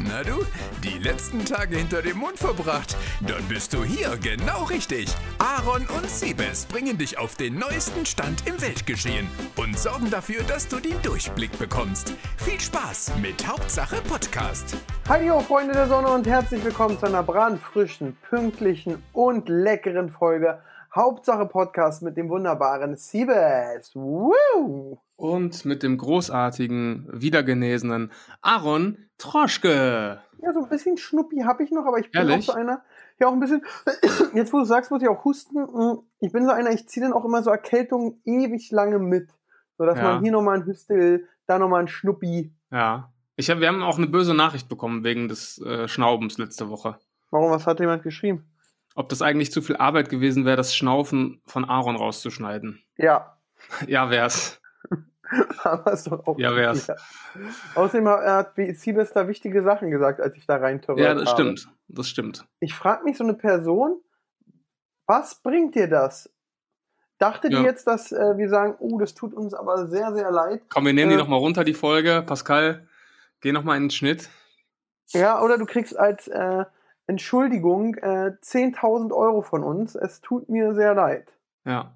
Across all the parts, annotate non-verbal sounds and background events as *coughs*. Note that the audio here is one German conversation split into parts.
Na du, die letzten Tage hinter dem Mond verbracht? Dann bist du hier genau richtig. Aaron und Siebes bringen dich auf den neuesten Stand im Weltgeschehen und sorgen dafür, dass du den Durchblick bekommst. Viel Spaß mit Hauptsache Podcast. Hallo Freunde der Sonne und herzlich willkommen zu einer brandfrischen, pünktlichen und leckeren Folge Hauptsache Podcast mit dem wunderbaren Siebes. Woo! Und mit dem großartigen, wiedergenesenen Aaron Troschke. Ja, so ein bisschen Schnuppi habe ich noch, aber ich bin Ehrlich? auch so einer, ja auch ein bisschen, *coughs* jetzt wo du sagst, muss ich auch husten. Mm, Ich bin so einer, ich ziehe dann auch immer so Erkältungen ewig lange mit. So dass Ja. man hier nochmal ein Hüstel, da nochmal ein Schnuppi. Ja. Ich hab, wir haben auch eine böse Nachricht bekommen wegen des äh, Schnaubens letzte Woche. Warum, was hat jemand geschrieben? Ob das eigentlich zu viel Arbeit gewesen wäre, das Schnaufen von Aaron rauszuschneiden. Ja, *laughs* Ja, wär's. *laughs* aber ist doch auch. Ja, wär's. Außerdem hat Siebes da wichtige Sachen gesagt, als ich da rein Ja, das stimmt. Das stimmt. Ich frage mich so eine Person, was bringt dir das? Dachte die Ja. jetzt, dass äh, wir sagen, oh, das tut uns aber sehr, sehr leid? Komm, wir nehmen die Äh. noch mal runter, die Folge. Pascal, geh noch mal in den Schnitt. Ja, oder du kriegst als äh, Entschuldigung äh, 10.000 Euro von uns. Es tut mir sehr leid. Ja.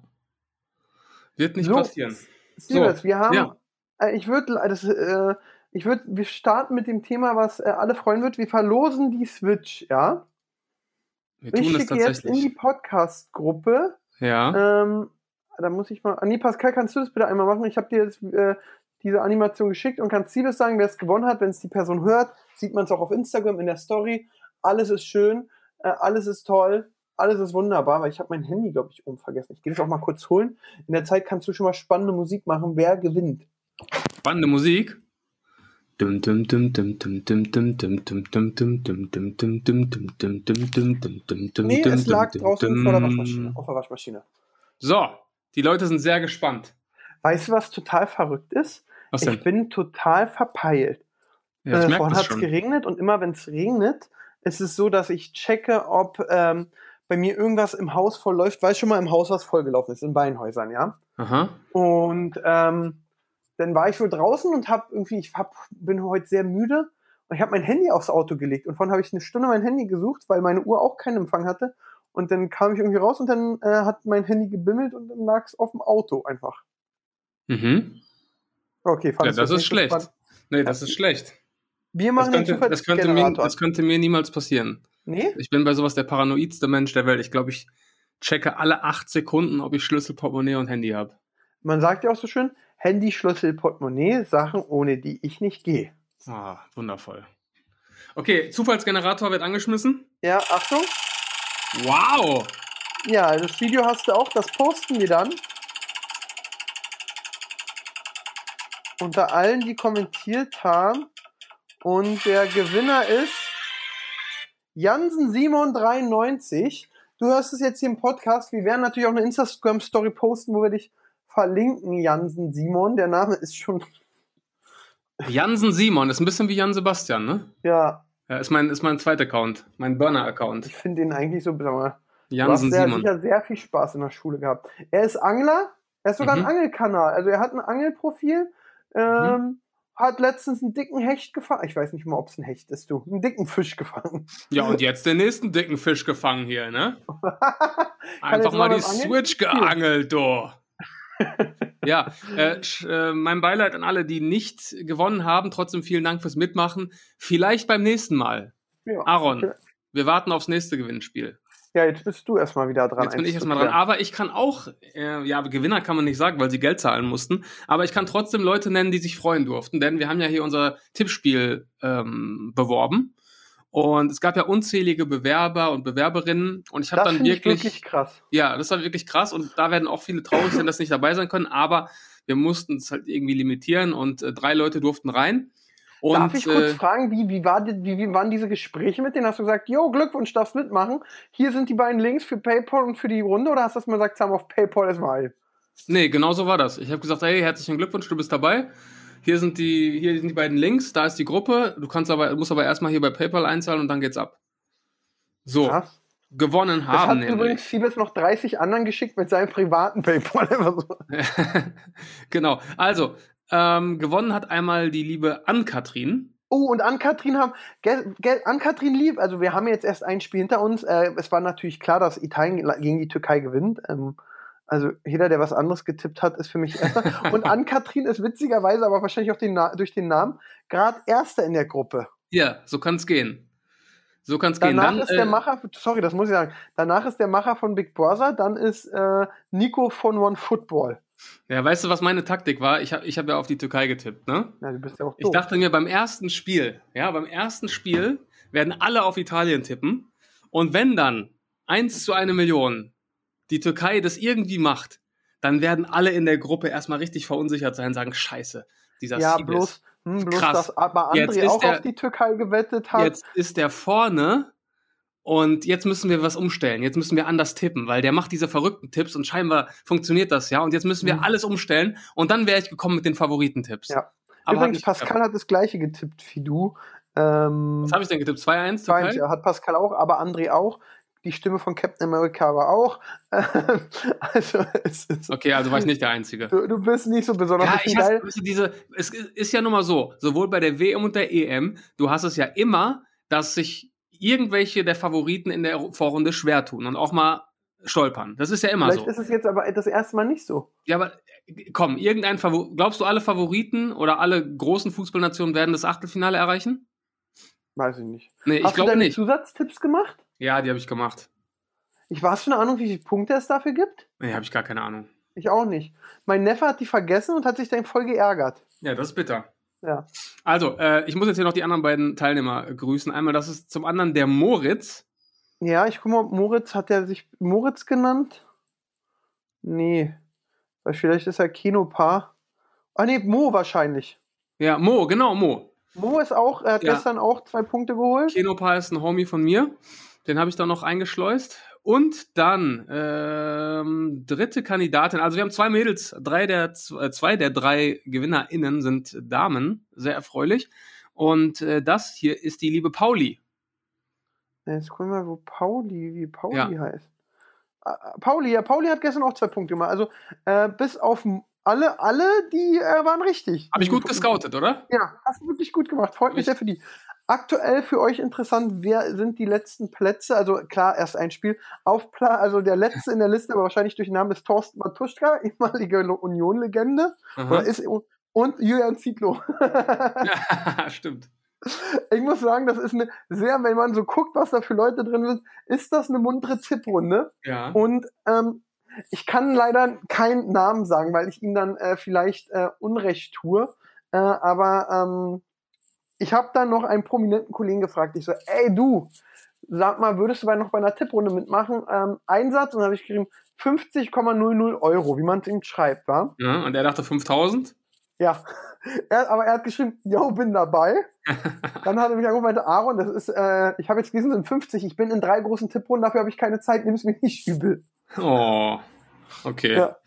Wird nicht So. passieren. Siebes, wir haben, ja. äh, ich würde, das, äh, ich würde, wir starten mit dem Thema, was äh, alle freuen wird. Wir verlosen die Switch, ja? Wir Ich tun es schicke jetzt in die. Podcast-Gruppe Ja. Ähm, da muss ich mal. Nee, Pascal, kannst du das bitte einmal machen? Ich habe dir jetzt äh, diese Animation geschickt und kannst Siebes sagen, wer es gewonnen hat. Wenn es die Person hört, sieht man es auch auf Instagram in der Story. Alles ist schön, äh, alles ist toll, alles ist wunderbar, weil ich habe mein Handy, glaube ich, oben vergessen. Ich gehe das auch mal kurz holen. In der Zeit kannst du schon mal spannende Musik machen. Wer gewinnt? Spannende Musik? Nee, es lag draußen vor der Waschmaschine, auf der Waschmaschine. So, die Leute sind sehr gespannt. Weißt du, was total verrückt ist? Ich bin total verpeilt. Ja, äh, vorhin hat es geregnet und immer wenn es regnet, ist es so, dass ich checke, ob ähm, bei mir irgendwas im Haus voll läuft, weil schon mal im Haus was vollgelaufen ist, in Beinhäusern, ja. Aha. Und ähm, dann war ich wohl draußen und hab irgendwie, ich hab, bin heute sehr müde und ich habe mein Handy aufs Auto gelegt und vorhin habe ich eine Stunde mein Handy gesucht, weil meine Uhr auch keinen Empfang hatte. Und dann kam ich irgendwie raus und dann äh, hat mein Handy gebimmelt und dann lag es auf dem Auto einfach. Mhm. Okay, Ja, fandest du das ist schlecht. spannend? Nee, das ist schlecht. Wir Das machen den könnte, das, könnte mir, das könnte mir niemals passieren. Nee? Ich bin bei sowas der paranoidste Mensch der Welt. Ich glaube, ich checke alle acht Sekunden, ob ich Schlüssel, Portemonnaie und Handy habe. Man sagt ja auch so schön, Handy, Schlüssel, Portemonnaie, Sachen, ohne die ich nicht gehe. Ah, wundervoll. Okay, Zufallsgenerator wird angeschmissen. Ja, Achtung. Wow! Ja, das Video hast du auch, das posten wir dann. Unter allen, die kommentiert haben. Und der Gewinner ist Jansen Simon 93. Du hörst es jetzt hier im Podcast. Wir werden natürlich auch eine Instagram-Story posten, wo wir dich verlinken, Jansen Simon. Der Name ist schon, Jansen Simon ist ein bisschen wie Jan Sebastian, ne? ja, Ja, ist mein, ist mein zweiter Account, mein Burner-Account. ich finde ihn eigentlich so, sag mal, Du hast Jansen Simon. sicher sehr viel Spaß in der Schule gehabt. Er ist Angler, er ist sogar Mhm. ein Angelkanal. Also er hat ein Angelprofil, ähm, hat letztens einen dicken Hecht gefangen. Ich weiß nicht mal, ob es ein Hecht ist, du. Einen dicken Fisch gefangen. Ja, und jetzt den nächsten dicken Fisch gefangen hier, ne? *laughs* Einfach jetzt mal die Switch geangelt, du. *laughs* ja, äh, äh, mein Beileid an alle, die nicht gewonnen haben. Trotzdem vielen Dank fürs Mitmachen. Vielleicht beim nächsten Mal. Ja. Aaron, wir warten aufs nächste Gewinnspiel. Ja, jetzt bist du erstmal wieder dran. Jetzt bin ich erstmal dran. Aber ich kann auch, äh, ja, Gewinner kann man nicht sagen, weil sie Geld zahlen mussten. Aber ich kann trotzdem Leute nennen, die sich freuen durften, denn wir haben ja hier unser Tippspiel ähm, beworben. Und es gab ja unzählige Bewerber und Bewerberinnen. Und ich habe Das dann wirklich, wirklich krass. ja, das war wirklich krass. Und da werden auch viele traurig sein, dass sie nicht dabei sein können. Aber wir mussten es halt irgendwie limitieren und äh, drei Leute durften rein. Und, Darf ich kurz äh, fragen, wie, wie, war, wie, wie waren diese Gespräche mit denen? Hast du gesagt, jo, Glückwunsch, darfst mitmachen. Hier sind die beiden Links für PayPal und für die Runde. Oder hast du das mal gesagt, haben auf PayPal erstmal? Nee, genau so war das. Ich habe gesagt, hey, herzlichen Glückwunsch, du bist dabei. Hier sind die, hier sind die beiden Links, da ist die Gruppe. Du kannst aber, musst aber erstmal hier bei PayPal einzahlen und dann geht's ab. So, Krass. gewonnen Das hat haben nämlich. übrigens Siebes noch 30 anderen geschickt mit seinem privaten PayPal. *laughs* *laughs* Genau. Also, ähm, gewonnen hat einmal die liebe Ann-Kathrin. Oh, und Ann-Kathrin haben, Ann-Kathrin lieb, also wir haben jetzt erst ein Spiel hinter uns. Äh, es war natürlich klar, dass Italien gegen die Türkei gewinnt. Ähm, also jeder, der was anderes getippt hat, ist für mich Erster. *laughs* Und Ann-Kathrin ist witzigerweise, aber wahrscheinlich auch den durch den Namen, gerade Erster in der Gruppe. Ja, so kann es gehen. So kann es gehen. Danach ist der äh, Macher, sorry, das muss ich sagen. Danach ist der Macher von Big Brother, dann ist äh, Nico von One Football. Ja, weißt du, was meine Taktik war? Ich habe ich hab ja auf die Türkei getippt, ne? Ja, du bist ja auch doof. Ich dachte mir beim ersten Spiel, ja, beim ersten Spiel werden alle auf Italien tippen. Und wenn dann eins zu eine Million die Türkei das irgendwie macht, dann werden alle in der Gruppe erstmal richtig verunsichert sein und sagen, scheiße, dieser ja, Sieg bloß, hm, bloß krass. dass aber André auch der, auf die Türkei gewettet hat. Jetzt ist der vorne und jetzt müssen wir was umstellen. Jetzt müssen wir anders tippen, weil der macht diese verrückten Tipps und scheinbar funktioniert das ja. Und jetzt müssen wir mhm. alles umstellen und dann wäre ich gekommen mit den Favoritentipps. Ja. Aber Übrigens, hat Pascal gehabt. hat das gleiche getippt wie du. Ähm, was habe ich denn getippt? 2-1? 2-1, ja, hat Pascal auch, aber André auch. Die Stimme von Captain America war auch. *laughs* also, es ist, okay, also war ich nicht der Einzige. Du, du bist nicht so besonders ja, ich. Hasse, diese, es ist ja nun mal so, sowohl bei der WM und der EM, du hast es ja immer, dass sich irgendwelche der Favoriten in der Vorrunde schwer tun und auch mal stolpern. Das ist ja immer Vielleicht so. Vielleicht ist es jetzt aber das erste Mal nicht so. Ja, aber komm, irgendein Favor glaubst du, alle Favoriten oder alle großen Fußballnationen werden das Achtelfinale erreichen? Weiß ich nicht. Nee, Hast ich glaube nicht. Zusatztipps gemacht? Ja, die habe ich gemacht. Ich weiß schon eine Ahnung, wie viele Punkte es dafür gibt? Nee, habe ich gar keine Ahnung. Ich auch nicht. Mein Neffe hat die vergessen und hat sich dann voll geärgert. Ja, das ist bitter. Ja. Also, äh, ich muss jetzt hier noch die anderen beiden Teilnehmer grüßen. Einmal, das ist zum anderen der Moritz. Ja, ich guck mal, Moritz, hat er sich Moritz genannt? Nee. Weil vielleicht ist er Kinopaar. Ah, nee, Mo wahrscheinlich. Ja, Mo, genau, Mo. Mo ist auch, er hat ja. gestern auch zwei Punkte geholt. Kinopaar ist ein Homie von mir. Den habe ich da noch eingeschleust. Und dann ähm, dritte Kandidatin. Also wir haben zwei Mädels, drei der äh, zwei der drei GewinnerInnen sind Damen, sehr erfreulich. Und äh, das hier ist die liebe Pauli. Jetzt gucken wir mal, wo Pauli, wie Pauli ja. heißt. Uh, Pauli, ja, Pauli hat gestern auch zwei Punkte gemacht. Also äh, bis auf alle, alle, die äh, waren richtig. Habe ich gut gescoutet, oder? Ja, hast du wirklich gut gemacht. Freut mich sehr für die. Aktuell für euch interessant, wer sind die letzten Plätze? Also klar, erst ein Spiel. Auf Pla also der letzte in der Liste, aber wahrscheinlich durch den Namen ist Thorsten Matuschka, *laughs* ehemalige Union-Legende. Und Julian Zietlow. *laughs* ja, *laughs* stimmt. Ich muss sagen, das ist eine sehr, wenn man so guckt, was da für Leute drin sind, ist das eine muntere Zipprunde. Ja. Und ähm, ich kann leider keinen Namen sagen, weil ich ihm dann äh, vielleicht äh, Unrecht tue. Äh, aber ähm, ich habe dann noch einen prominenten Kollegen gefragt. Ich so, ey du, sag mal, würdest du bei noch bei einer Tipprunde mitmachen? Ähm, Einsatz und dann habe ich geschrieben 50,00 Euro, wie man es ihm schreibt, war. Ja, und er dachte 5000? Ja, er, aber er hat geschrieben, yo, bin dabei. *laughs* dann hat er mich angerufen und meinte, Aaron, das ist, äh, ich habe jetzt gelesen, sind 50, ich bin in drei großen Tipprunden, dafür habe ich keine Zeit, nimm es mir nicht übel. Oh, okay. Ja.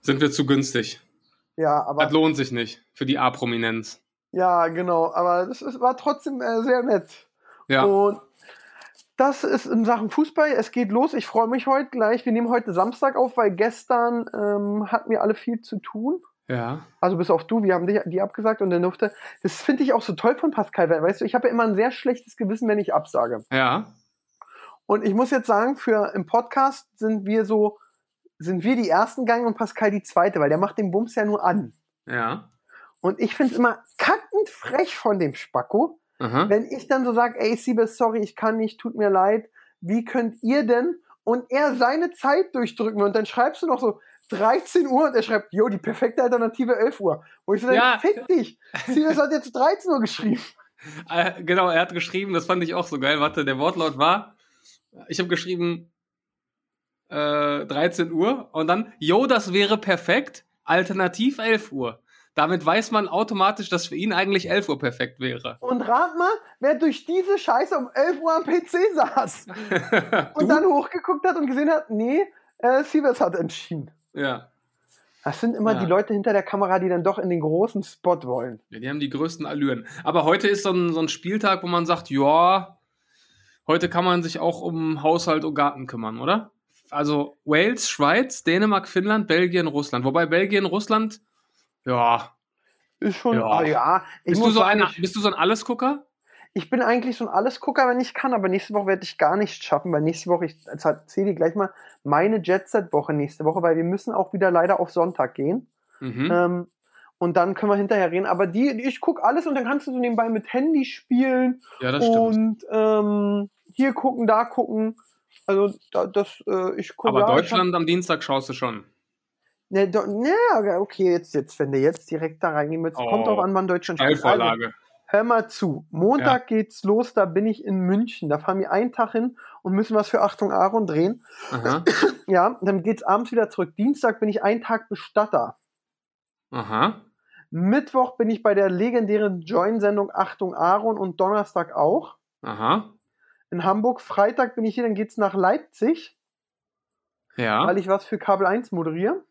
Sind wir zu günstig. Ja, aber. Das lohnt sich nicht für die A-Prominenz. Ja, genau, aber das ist, war trotzdem äh, sehr nett. Ja. Und das ist in Sachen Fußball. Es geht los. Ich freue mich heute gleich. Wir nehmen heute Samstag auf, weil gestern ähm, hatten wir alle viel zu tun. Ja. Also bis auf du, wir haben die, die abgesagt und dann durfte. Das finde ich auch so toll von Pascal, weil, weißt du, ich habe ja immer ein sehr schlechtes Gewissen, wenn ich absage. Ja. Und ich muss jetzt sagen, für im Podcast sind wir so, sind wir die ersten Gang und Pascal die zweite, weil der macht den Bums ja nur an. Ja. Und ich finde es immer kackend frech von dem Spacko, Aha. wenn ich dann so sage, ey, Siebes, sorry, ich kann nicht, tut mir leid. Wie könnt ihr denn? Und er seine Zeit durchdrücken und dann schreibst du noch so 13 Uhr und er schreibt, jo, die perfekte Alternative 11 Uhr. Wo ich so ja. fick dich. Siebes hat jetzt 13 Uhr geschrieben. *laughs* Äh, genau, er hat geschrieben, das fand ich auch so geil. Warte, der Wortlaut war, ich habe geschrieben äh, 13 Uhr und dann, jo, das wäre perfekt, alternativ 11 Uhr. Damit weiß man automatisch, dass für ihn eigentlich 11 Uhr perfekt wäre. Und rat mal, wer durch diese Scheiße um 11 Uhr am PC saß *laughs* und dann hochgeguckt hat und gesehen hat, nee, äh, Sievers hat entschieden. Ja. Das sind immer ja. die Leute hinter der Kamera, die dann doch in den großen Spot wollen. Ja, die haben die größten Allüren. Aber heute ist so ein, so ein Spieltag, wo man sagt, ja, heute kann man sich auch um Haushalt und Garten kümmern, oder? Also Wales, Schweiz, Dänemark, Finnland, Belgien, Russland. Wobei Belgien, Russland ja. ist schon, Ja. ah, ja. Bist du, so sagen, ich, bist du so ein Allesgucker? ich bin eigentlich so ein Allesgucker, wenn ich kann, aber nächste Woche werde ich gar nicht schaffen, weil nächste Woche, ich erzähle dir gleich mal meine Jet-Set-Woche nächste Woche, weil wir müssen auch wieder leider auf Sonntag gehen. Mhm. Ähm, und dann können wir hinterher reden. Aber die, ich gucke alles und dann kannst du so nebenbei mit Handy spielen ja, das stimmt. und ähm, hier gucken, da gucken. Also da, das, äh, ich gucke. Aber ich hab- Deutschland am Dienstag schaust du schon. Ne, do, ne, okay, jetzt, jetzt, wenn du jetzt direkt da reingehen willst, Oh. kommt drauf an, wann Deutschland spielt. Also, hör mal zu. Montag geht's los, da bin ich in München. Da fahren wir einen Tag hin und müssen was für Achtung Aaron drehen. Aha. *clears throat* Ja, dann geht's abends wieder zurück. Dienstag bin ich einen Tag Bestatter. Aha. Mittwoch bin ich bei der legendären Join-Sendung Achtung Aaron und Donnerstag auch. Aha. In Hamburg. Freitag bin ich hier, dann geht's nach Leipzig, Ja. weil ich was für Kabel 1 moderiere.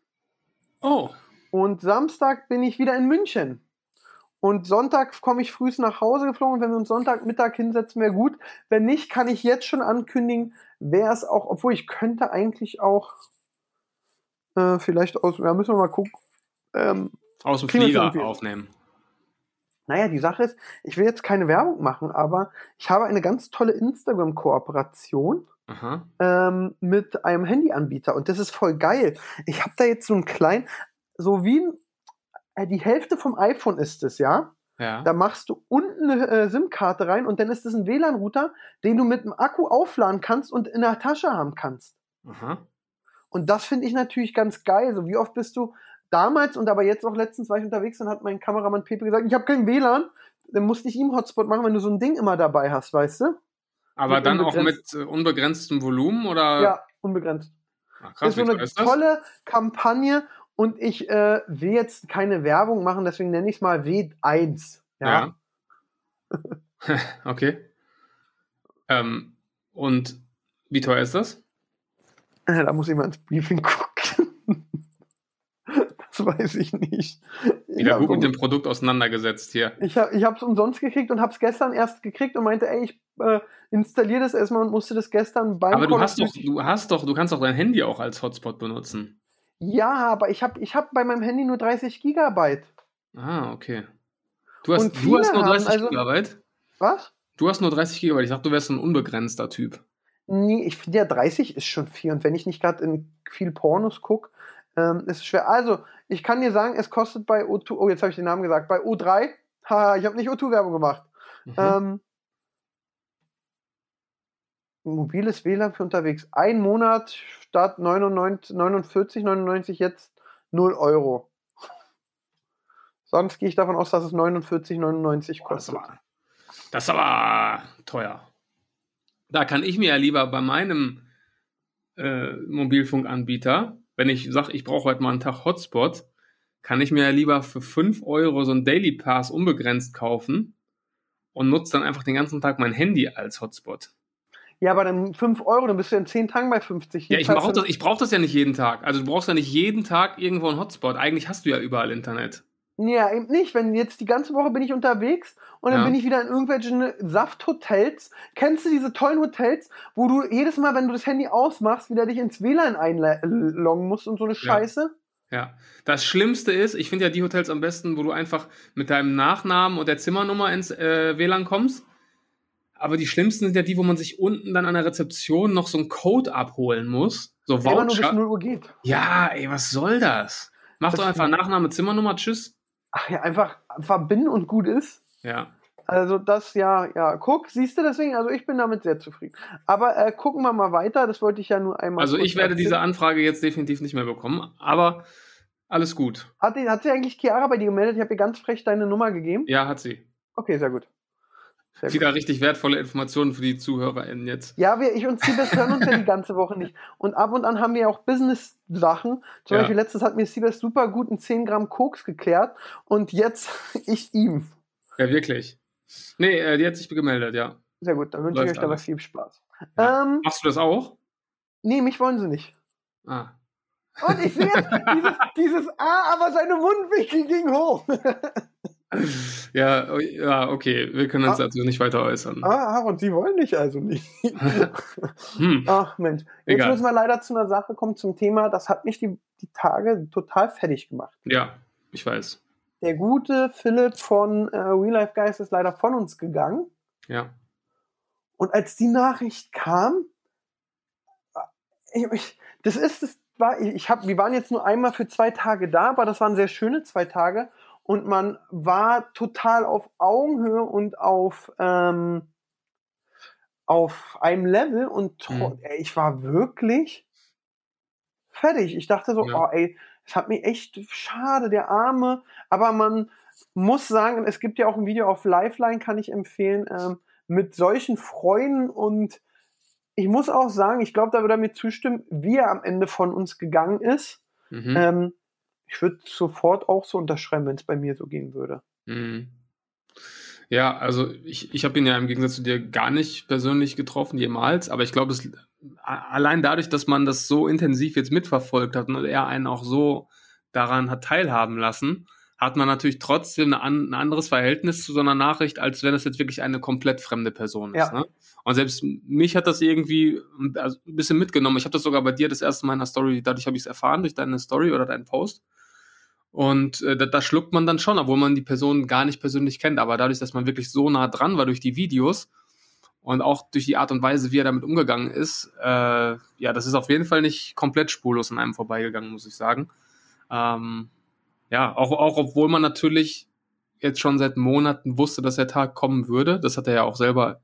Oh. Und Samstag bin ich wieder in München. Und Sonntag komme ich frühst nach Hause geflogen. Und wenn wir uns Sonntagmittag hinsetzen, wäre gut. Wenn nicht, kann ich jetzt schon ankündigen, wäre es auch, obwohl ich könnte eigentlich auch äh, vielleicht aus, ja, müssen wir mal gucken. Ähm, Aus dem Flieger aufnehmen. naja, die Sache ist, ich will jetzt keine Werbung machen, aber ich habe eine ganz tolle Instagram-Kooperation. Ähm, mit einem Handyanbieter und das ist voll geil. Ich habe da jetzt so einen kleinen, so wie ein, äh, die Hälfte vom iPhone ist es, ja. Ja. Da machst du unten eine äh, SIM-Karte rein und dann ist es ein WLAN-Router, den du mit dem Akku aufladen kannst und in der Tasche haben kannst. Aha. Und das finde ich natürlich ganz geil. So wie oft bist du damals und aber jetzt auch letztens war ich unterwegs und hat mein Kameramann Pepe gesagt, ich habe kein WLAN. Dann musste ich ihm Hotspot machen, wenn du so ein Ding immer dabei hast, weißt du? Aber Mit dann auch mit äh, unbegrenztem Volumen oder? Ja, unbegrenzt. Ah, krass, ist so eine ist das? tolle Kampagne und ich äh, will jetzt keine Werbung machen, deswegen nenne ich es mal W1. Ja. Ja. *laughs* okay. Ähm, und wie teuer ist das? *laughs* Da muss ich mal ins Briefing gucken. Das weiß ich nicht. Ich Wieder habe gut mit dem Produkt auseinandergesetzt hier. ich hab, ich hab's umsonst gekriegt und hab's gestern erst gekriegt und meinte, ey, ich äh, installiere das erstmal und musste das gestern beim Aber du hast doch, du hast doch, du kannst doch dein Handy auch als Hotspot benutzen. Ja, aber ich habe ich hab bei meinem Handy nur 30 Gigabyte. Ah, okay. Du hast, du hast nur haben 30 also- Gigabyte? Was? Du hast nur 30 Gigabyte. Ich dachte, du wärst ein unbegrenzter Typ. Nee, ich finde ja 30 ist schon viel. Und wenn ich nicht gerade in viel Pornos gucke, ähm, ist es schwer. Also, ich kann dir sagen, es kostet bei O2, oh, jetzt habe ich den Namen gesagt, bei O3, haha, ich habe nicht O2-Werbung gemacht. Mhm. Ähm, mobiles WLAN für unterwegs. Ein Monat statt 99, 49, 99 jetzt 0 Euro. Sonst gehe ich davon aus, dass es 49, 99 Boah, das, ist kostet. aber, aber teuer. Da kann ich mir ja lieber bei meinem äh, Mobilfunkanbieter, wenn ich sage, ich brauche heute mal einen Tag Hotspot, kann ich mir ja lieber für 5 Euro so einen Daily Pass unbegrenzt kaufen und nutze dann einfach den ganzen Tag mein Handy als Hotspot. Ja, aber dann 5 Euro, dann bist du in 10 Tagen bei 50. Ja, Hier ich zahlst brauche das, ich brauch das ja nicht jeden Tag. Also du brauchst ja nicht jeden Tag irgendwo einen Hotspot. Eigentlich hast du ja überall Internet. Ja, eben nicht. Wenn jetzt die ganze Woche bin ich unterwegs und dann Ja. bin ich wieder in irgendwelchen Safthotels. Kennst du diese tollen Hotels, wo du jedes Mal, wenn du das Handy ausmachst, wieder dich ins WLAN einloggen musst und so eine Scheiße? Ja. Das Schlimmste ist, ich finde ja die Hotels am besten, wo du einfach mit deinem Nachnamen und der Zimmernummer ins äh, WLAN kommst. Aber die schlimmsten sind ja die, wo man sich unten dann an der Rezeption noch so einen Code abholen muss. So Der immer nur bis Voucher. 0 Uhr geht. Ja, ey, was soll das? Mach Das doch einfach Nachname, Zimmernummer, tschüss. Ach ja, einfach verbinden und gut ist. Ja. Also das, ja, ja, guck, siehst du deswegen, also ich bin damit sehr zufrieden. Aber äh, gucken wir mal weiter, das wollte ich ja nur einmal Also ich werde diese erzählen. Anfrage jetzt definitiv nicht mehr bekommen, aber alles gut. Hat, die- hat sie eigentlich Chiara bei dir gemeldet? Ich habe ihr ganz frech deine Nummer gegeben. Ja, hat sie. Okay, sehr gut. Sehr gut. Wieder richtig wertvolle Informationen für die ZuhörerInnen jetzt. Ja, wir, ich und Siebes hören uns ja die ganze Woche nicht. Und ab und an haben wir ja auch Business-Sachen. Zum Ja. Beispiel letztens hat mir Siebes super gut einen 10 Gramm Koks geklärt und jetzt *laughs* ich ihm. Ja, wirklich. Nee, äh, die hat sich gemeldet, ja. Sehr gut, dann wünsche ich euch dabei alles. viel Spaß. Ja. Ähm, Machst du das auch? nee, mich wollen sie nicht. Ah. Und ich sehe jetzt *laughs* dieses, dieses Ah, aber seine Mundwinkel ging hoch. *laughs* Ja, oh, ja, okay. Wir können uns Ah. dazu nicht weiter äußern. ah, und sie wollen dich also nicht. *laughs* Hm. Ach Mensch, jetzt Egal. müssen wir leider zu einer Sache kommen zum Thema, das hat mich die, die Tage total fertig gemacht. Ja, ich weiß. Der gute Philipp von äh, Real Life Guys ist leider von uns gegangen. Ja. Und als die Nachricht kam, äh, ich, ich, das ist es, war, ich, ich hab, wir waren jetzt nur einmal für zwei Tage da, aber das waren sehr schöne zwei Tage und man war total auf Augenhöhe und auf, ähm, auf einem Level und Mhm. ey, ich war wirklich fertig. Ich dachte so, Ja. oh ey, es hat mir echt schade, der Arme, aber man muss sagen, es gibt ja auch ein Video auf Lifeline, kann ich empfehlen, ähm, mit solchen Freunden und ich muss auch sagen, ich glaube, da würde er mir zustimmen, wie er am Ende von uns gegangen ist. Mhm. Ähm, ich würde sofort auch so unterschreiben, wenn es bei mir so gehen würde. Mhm. Ja, also ich, ich habe ihn ja im Gegensatz zu dir gar nicht persönlich getroffen, jemals, aber ich glaube, allein dadurch, dass man das so intensiv jetzt mitverfolgt hat und er einen auch so daran hat teilhaben lassen, hat man natürlich trotzdem an, ein anderes Verhältnis zu so einer Nachricht, als wenn es jetzt wirklich eine komplett fremde Person ist. Ja. Ne? Und selbst mich hat das irgendwie also ein bisschen mitgenommen. Ich habe das sogar bei dir das erste Mal in der Story, dadurch habe ich es erfahren, durch deine Story oder deinen Post. Und äh, da, da schluckt man dann schon, obwohl man die Person gar nicht persönlich kennt. Aber dadurch, dass man wirklich so nah dran war durch die Videos und auch durch die Art und Weise, wie er damit umgegangen ist, äh, ja, das ist auf jeden Fall nicht komplett spurlos an einem vorbeigegangen, muss ich sagen. Ähm, ja, auch, auch obwohl man natürlich jetzt schon seit Monaten wusste, dass der Tag kommen würde. Das hat er ja auch selber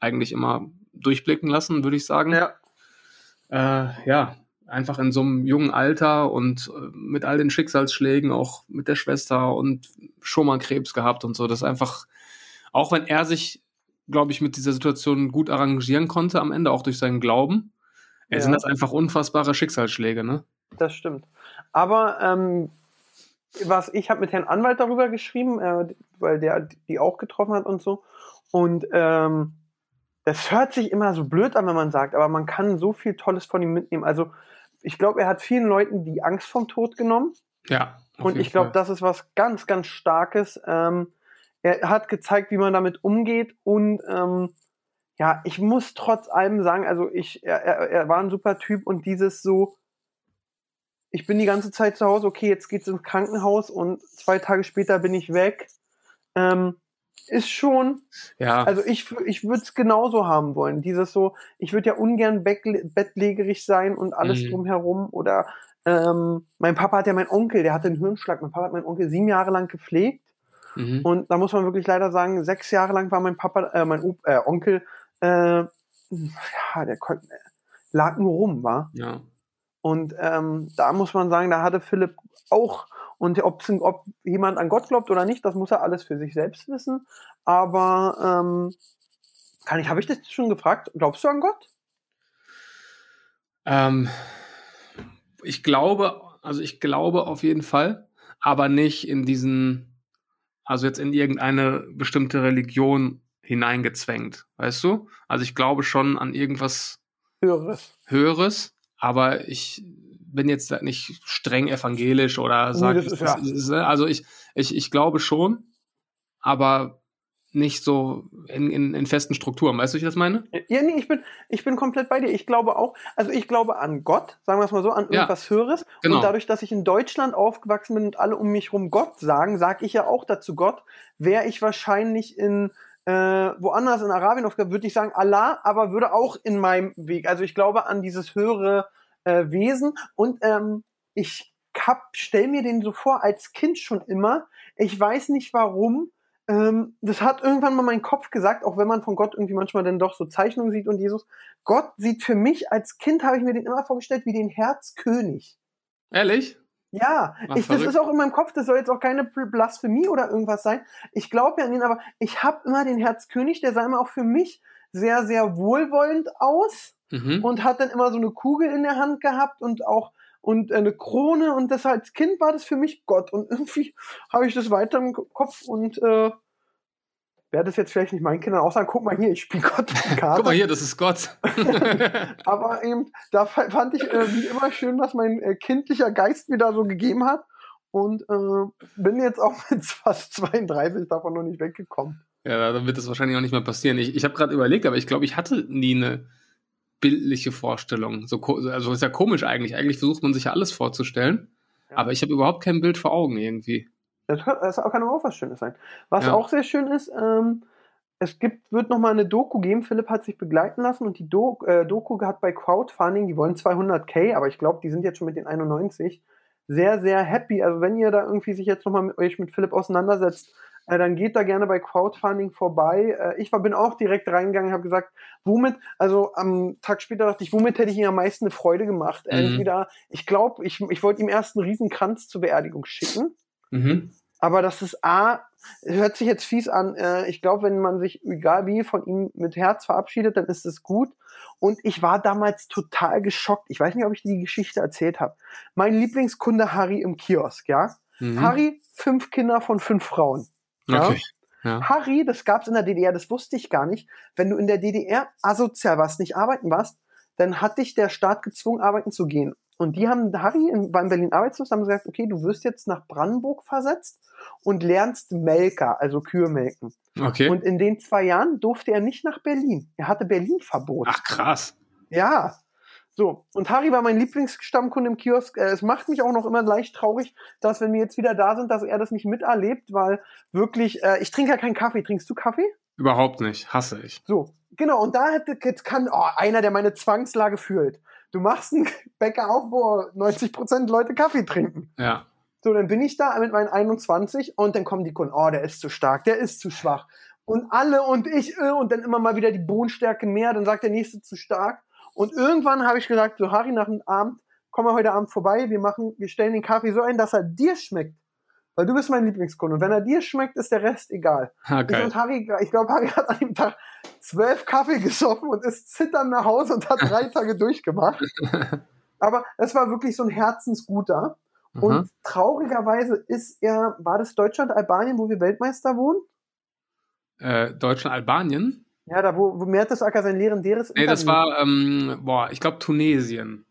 eigentlich immer durchblicken lassen, würde ich sagen Ja, äh, ja, einfach in so einem jungen Alter und äh, mit all den Schicksalsschlägen, auch mit der Schwester und schon mal Krebs gehabt und so, das ist einfach, auch wenn er sich, glaube ich, mit dieser Situation gut arrangieren konnte am Ende, auch durch seinen Glauben, äh, Ja. sind das einfach unfassbare Schicksalsschläge, ne? das stimmt. Aber ähm, was ich habe mit Herrn Anwalt darüber geschrieben, äh, weil der die auch getroffen hat und so. Und ähm, das hört sich immer so blöd an, wenn man sagt, aber man kann so viel Tolles von ihm mitnehmen. Also ich glaube, er hat vielen Leuten die Angst vom Tod genommen. Ja. Und ich glaube, das ist was ganz, ganz Starkes. Ähm, er hat gezeigt, wie man damit umgeht. Und ähm, ja, ich muss trotz allem sagen, also ich, er, er, er war ein super Typ und dieses so, ich bin die ganze Zeit zu Hause, okay, jetzt geht's ins Krankenhaus und zwei Tage später bin ich weg. Ähm, ist schon, ja, also ich, ich würde es genauso haben wollen. Dieses so, ich würde ja ungern bettlägerig sein und alles Mhm. drumherum. Oder ähm, mein Papa hat ja mein Onkel, der hatte einen Hirnschlag. Mein Papa hat meinen Onkel sieben Jahre lang gepflegt. mhm. Und da muss man wirklich leider sagen, sechs Jahre lang war mein Papa, äh, mein Op äh, Onkel, äh, ja, der konnte, lag nur rum, war. ja. Und ähm, da muss man sagen, da hatte Philipp auch, und ob's, ob jemand an Gott glaubt oder nicht, das muss er alles für sich selbst wissen. Aber ähm, kann ich, habe ich das schon gefragt? Glaubst du an Gott? Ähm, ich glaube, also ich glaube auf jeden Fall, aber nicht in diesen, also jetzt in irgendeine bestimmte Religion hineingezwängt, weißt du? Also ich glaube schon an irgendwas Höheres. Höheres, aber ich bin jetzt nicht streng evangelisch oder sage, ja- also ich, ich, ich glaube schon, aber nicht so in, in, in festen Strukturen, weißt du, wie ich das meine? Ja, nee, ich bin, ich bin komplett bei dir. Ich glaube auch, also ich glaube an Gott, sagen wir es mal so, an Ja, irgendwas Höheres. genau. Und dadurch, dass ich in Deutschland aufgewachsen bin und alle um mich rum Gott sagen, sage ich ja auch dazu Gott. Wäre ich wahrscheinlich in äh, woanders in Arabien aufgewachsen, würde ich sagen Allah, aber würde auch in meinem Weg. Also ich glaube an dieses höhere äh, Wesen und ähm, ich hab, stell mir den so vor als Kind schon immer. Ich weiß nicht warum. Ähm, das hat irgendwann mal mein Kopf gesagt, auch wenn man von Gott irgendwie manchmal dann doch so Zeichnungen sieht und Jesus. Gott sieht für mich als Kind habe ich mir den immer vorgestellt wie den Herzkönig. Ehrlich? Ja, Ach, ich, das verrückt. ist auch in meinem Kopf, das soll jetzt auch keine Bl- Blasphemie oder irgendwas sein. Ich glaube ja an ihn, aber ich habe immer den Herzkönig, der sah immer auch für mich sehr, sehr wohlwollend aus Mhm. und hat dann immer so eine Kugel in der Hand gehabt und auch und eine Krone und das als Kind war das für mich Gott und irgendwie *laughs* habe ich das weiter im Kopf und äh, werde das jetzt vielleicht nicht meinen Kindern auch sagen, guck mal hier, ich spiele Gott die Karte. Guck mal hier, das ist Gott. *laughs* Aber eben, da fa- fand ich äh, wie immer schön, was mein äh, kindlicher Geist mir da so gegeben hat. Und äh, bin jetzt auch *laughs* mit fast 32 davon noch nicht weggekommen. Ja, dann wird das wahrscheinlich auch nicht mehr passieren. Ich, ich habe gerade überlegt, aber ich glaube, ich hatte nie eine bildliche Vorstellung. So, also ist ja komisch eigentlich. Eigentlich versucht man sich ja alles vorzustellen, Ja. aber ich habe überhaupt kein Bild vor Augen irgendwie. Das, das kann auch was Schönes sein. Was Ja. auch sehr schön ist, ähm, es gibt, wird nochmal eine Doku geben. Philipp hat sich begleiten lassen und die Do äh, Doku hat bei Crowdfunding, die wollen 200k, aber ich glaube, die sind jetzt schon mit den 91 sehr, sehr happy. Also wenn ihr da irgendwie sich jetzt nochmal mit euch mit Philipp auseinandersetzt, äh, dann geht da gerne bei Crowdfunding vorbei. Äh, ich war, bin auch direkt reingegangen, habe gesagt, womit, also am Tag später dachte ich, womit hätte ich ihm am meisten eine Freude gemacht? Mhm. Entweder, ich glaube, ich, ich wollte ihm erst einen riesen Kranz zur Beerdigung schicken. Mhm. Aber das ist A, hört sich jetzt fies an. Äh, ich glaube, wenn man sich, egal wie, von ihm mit Herz verabschiedet, dann ist es gut. Und ich war damals total geschockt. Ich weiß nicht, ob ich die Geschichte erzählt habe. Mein Lieblingskunde Harry im Kiosk, ja? Mhm. Harry, fünf Kinder von fünf Frauen. Ja? Okay. Ja. Harry, das gab's in der DDR, das wusste ich gar nicht. Wenn du in der DDR asozial warst, nicht arbeiten warst, dann hat dich der Staat gezwungen, arbeiten zu gehen. Und die haben Harry in, beim Berlin Arbeitslos haben gesagt, okay, du wirst jetzt nach Brandenburg versetzt und lernst Melker, also Kühe melken. Okay. Und in den zwei Jahren durfte er nicht nach Berlin. Er hatte Berlin-Verbot. Ach, krass. Ja. So, und Harry war mein Lieblingsstammkunde im Kiosk. Äh, Es macht mich auch noch immer leicht traurig, dass wenn wir jetzt wieder da sind, dass er das nicht miterlebt, weil wirklich, äh, ich trinke ja keinen Kaffee. Trinkst du Kaffee? Überhaupt nicht. Hasse ich. So, genau. Und da hätte, jetzt kann oh, einer, der meine Zwangslage fühlt. Du machst einen *laughs* Bäcker auf, wo 90% Leute Kaffee trinken. Ja. So, dann bin ich da mit meinen 21 und dann kommen die Kunden, oh, der ist zu stark, der ist zu schwach. Und alle und ich äh, und dann immer mal wieder die Bohnenstärke mehr, dann sagt der nächste zu stark. Und irgendwann habe ich gesagt, so Harry, nach dem Abend, komm mal heute Abend vorbei, wir machen, wir stellen den Kaffee so ein, dass er dir schmeckt. Weil du bist mein Lieblingskunde. Und wenn er dir schmeckt, ist der Rest egal. Ha, Ich geil. und Harry, ich glaube, Harry hat an dem Tag zwölf Kaffee gesoffen und ist zitternd nach Hause und hat *laughs* drei Tage durchgemacht. Aber es war wirklich so ein Herzensguter. Mhm. Und traurigerweise ist er, war das Deutschland, Albanien, wo wir Weltmeister wohnen? Äh, Deutschland, Albanien? Ja, da wo, wo Mertesacker sein legendäres Nee, das war, ähm, boah, ich glaube Tunesien.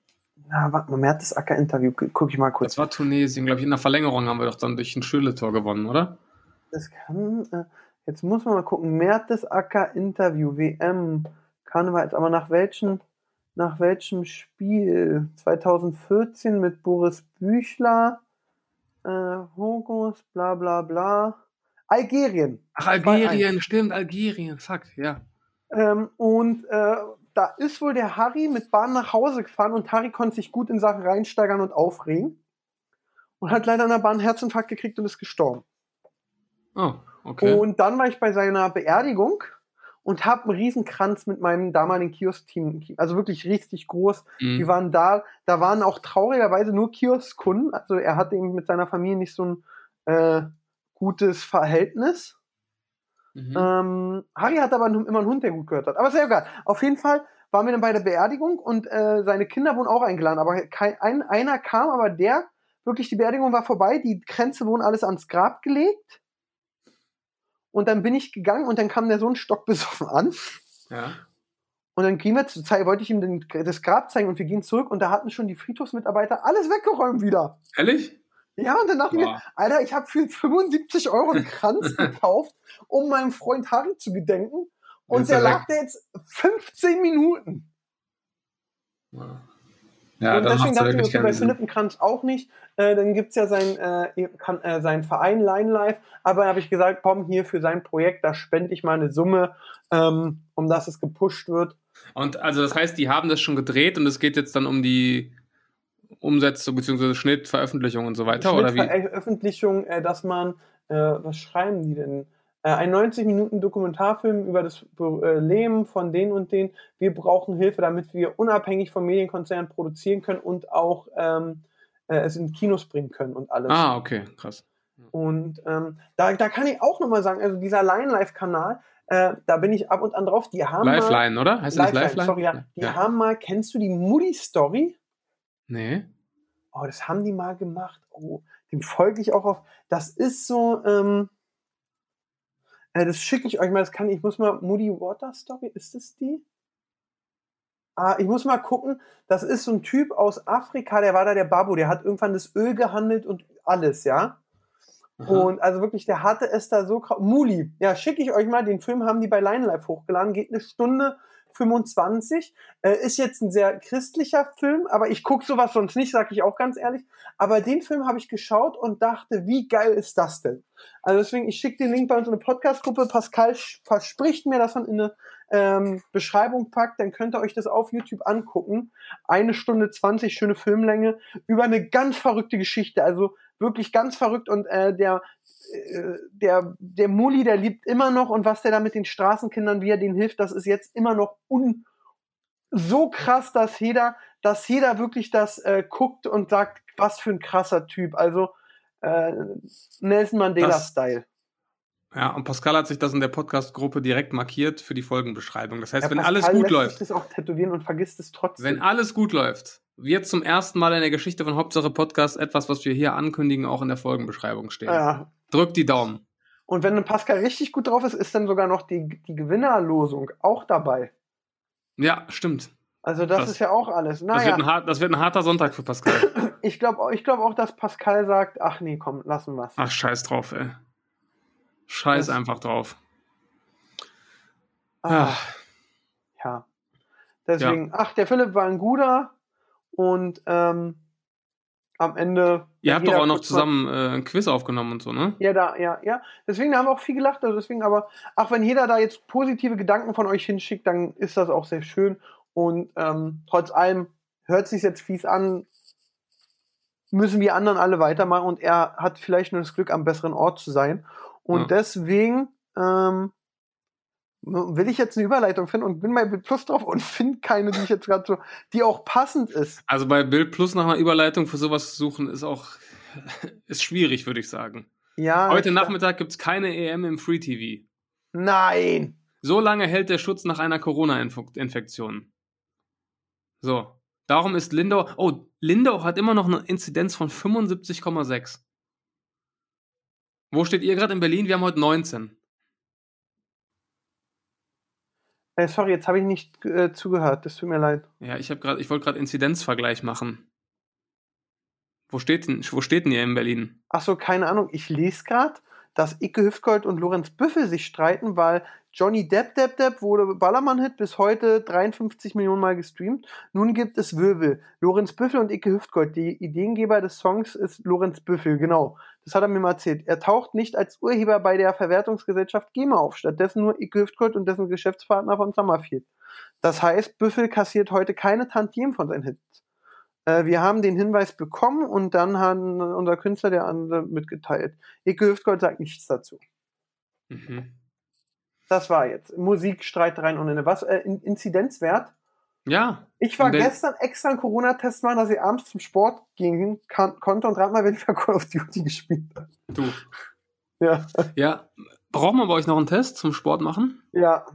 Na, warte mal, Mertesacker-Interview, guck ich mal kurz. Das war Tunesien, glaube ich. In der Verlängerung haben wir doch dann durch ein Schületor gewonnen, oder? Das kann, äh, jetzt muss man mal gucken, Mertesacker-Interview, WM, Karneval, jetzt aber nach welchem, nach welchem Spiel? 2014 mit Boris Büchler, äh, Hogos, bla bla bla. Algerien. Ach, Algerien, stimmt, Algerien, fuck, ja. Ähm, und äh, da ist wohl der Harry mit Bahn nach Hause gefahren und Harry konnte sich gut in Sachen reinsteigern und aufregen. Und hat leider an der Bahn einen Herzinfarkt gekriegt und ist gestorben. Oh, okay. Und dann war ich bei seiner Beerdigung und habe einen Riesenkranz mit meinem damaligen Kiosk-Team, also wirklich richtig groß. Die Mhm. waren da, da waren auch traurigerweise nur Kiosk-Kunden. Also er hatte eben mit seiner Familie nicht so ein äh, gutes Verhältnis. Mhm. Ähm, Harry hat aber immer einen Hund, der gut gehört hat. Aber ist ja egal. Auf jeden Fall waren wir dann bei der Beerdigung und äh, seine Kinder wurden auch eingeladen. Aber kein, ein, einer kam, aber der, wirklich, die Beerdigung war vorbei, die Kränze wurden alles ans Grab gelegt. Und dann bin ich gegangen und dann kam der Sohn stockbesoffen an. ja. Und dann gehen wir zu wollte ich ihm den, das Grab zeigen und wir gehen zurück und da hatten schon die Friedhofsmitarbeiter alles weggeräumt wieder. Ehrlich? Ja, und dann dachte ich mir. Alter, ich habe für 75 Euro einen Kranz *laughs* gekauft, um meinem Freund Harry zu gedenken. Und der er lag da jetzt 15 Minuten. Ja, und dann deswegen dachte ich, wirklich okay, bei. Philipp einen Kranz auch nicht. Äh, dann gibt's ja sein, äh, kann, äh, sein Verein Line Life. Aber da habe ich gesagt, komm, hier für sein Projekt, da spende ich mal eine Summe, ähm, um dass es gepusht wird. Und also das heißt, die haben das schon gedreht und es geht jetzt dann um die Umsetzung bzw. Schnitt, Veröffentlichung und so weiter, oder wie? Veröffentlichung, äh, dass man, äh, was schreiben die denn? Äh, ein 90 Minuten Dokumentarfilm über das äh, Leben von den und den. Wir brauchen Hilfe, damit wir unabhängig vom Medienkonzern produzieren können und auch ähm, äh, es in Kinos bringen können und alles. Ah, okay, krass. Und ähm, da, da kann ich auch nochmal sagen, also dieser Line Life Kanal, äh, da bin ich ab und an drauf. Die haben mal, Lifeline, oder? Heißt das Lifeline, Lifeline? sorry, ja. Die haben mal, kennst du die Moody Story? Nee. Oh, das haben die mal gemacht. Oh, dem folge ich auch auf. Das ist so, ähm, äh, das schicke ich euch mal. Das kann ich muss mal Moody Water Story. Ist das die? Ah, ich muss mal gucken. Das ist so ein Typ aus Afrika. Der war da der Babu. Der hat irgendwann das Öl gehandelt und alles, ja. Aha. Und also wirklich, der hatte es da so krass. Muli, ja, schicke ich euch mal. Den Film haben die bei Line Life hochgeladen. Geht eine Stunde. 25. Äh, ist jetzt ein sehr christlicher Film, aber ich gucke sowas sonst nicht, sage ich auch ganz ehrlich. Aber den Film habe ich geschaut und dachte, wie geil ist das denn? Also deswegen, ich schicke den Link bei uns in eine Podcast-Gruppe. Pascal verspricht mir, dass man in eine ähm, Beschreibung packt, dann könnt ihr euch das auf YouTube angucken. Eine Stunde 20, schöne Filmlänge, über eine ganz verrückte Geschichte. Also wirklich ganz verrückt und äh, der der, der Muli, der liebt immer noch und was der da mit den Straßenkindern, wie er denen hilft, das ist jetzt immer noch un so krass, dass jeder, dass jeder wirklich das äh, guckt und sagt, was für ein krasser Typ. Also äh, Nelson Mandela-Style. Ja, und Pascal hat sich das in der Podcast-Gruppe direkt markiert für die Folgenbeschreibung. Das heißt, ja, wenn Pascal alles gut läuft. läuft. das auch tätowieren und vergisst es trotzdem. Wenn alles gut läuft, wird zum ersten Mal in der Geschichte von Hauptsache Podcast etwas, was wir hier ankündigen, auch in der Folgenbeschreibung stehen. Ja. Drückt die Daumen. Und wenn Pascal richtig gut drauf ist, ist dann sogar noch die, die Gewinnerlosung auch dabei. Ja, stimmt. Also das, das ist ja auch alles. Naja. Das, wird ein hart, das wird ein harter Sonntag für Pascal. *clears throat* ich glaube ich glaub auch, dass Pascal sagt, ach nee, komm, lassen wir's. Ach, scheiß drauf, ey. Scheiß das einfach drauf. Ach, ja. Deswegen, ja. ach, der Philipp war ein guter und ähm, am Ende. Ihr habt doch auch noch zusammen äh, ein Quiz aufgenommen und so, ne? Ja, da, ja, ja. Deswegen haben wir auch viel gelacht. Also deswegen, aber, ach, wenn jeder da jetzt positive Gedanken von euch hinschickt, dann ist das auch sehr schön. Und ähm, trotz allem hört sich jetzt fies an, müssen wir anderen alle weitermachen und er hat vielleicht nur das Glück, am besseren Ort zu sein. Und ja. deswegen ähm, will ich jetzt eine Überleitung finden und bin bei Bild Plus drauf und finde keine, die ich jetzt gerade so, die auch passend ist. Also bei Bild Plus nach einer Überleitung für sowas zu suchen, ist auch *laughs* ist schwierig, würde ich sagen. Ja. Heute Nachmittag gibt es keine EM im Free TV. Nein! So lange hält der Schutz nach einer Corona-Infektion. So. Darum ist Lindau. Oh, Lindau hat immer noch eine Inzidenz von 75,6. Wo steht ihr gerade in Berlin? Wir haben heute 19. Äh, sorry, jetzt habe ich nicht äh, zugehört. Das tut mir leid. Ja, ich habe ich wollte gerade Inzidenzvergleich machen. Wo steht denn, wo steht denn ihr in Berlin? Ach so, keine Ahnung. Ich lese gerade, dass Icke Hüftgold und Lorenz Büffel sich streiten, weil Johnny Depp Depp Depp wurde Ballermann-Hit bis heute 53 Millionen Mal gestreamt. Nun gibt es Wirbel. Lorenz Büffel und Icke Hüftgold. Die Ideengeber des Songs ist Lorenz Büffel, genau. Das hat er mir mal erzählt. Er taucht nicht als Urheber bei der Verwertungsgesellschaft GEMA auf, stattdessen nur Icke Hüftgold und dessen Geschäftspartner von Summerfield. Das heißt, Büffel kassiert heute keine Tantiemen von seinen Hits. Äh, wir haben den Hinweis bekommen und dann hat unser Künstler der andere mitgeteilt. Icke Hüftgold sagt nichts dazu. Mhm. Das war jetzt. Musikstreit rein und eine was? Äh, Inzidenzwert? Ja. Ich war gestern extra einen Corona-Test machen, dass ich abends zum Sport gehen kann, konnte und rat mal, wenn ich Call of Duty gespielt habe. Du. Ja. Ja. Brauchen wir bei euch noch einen Test zum Sport machen? Ja.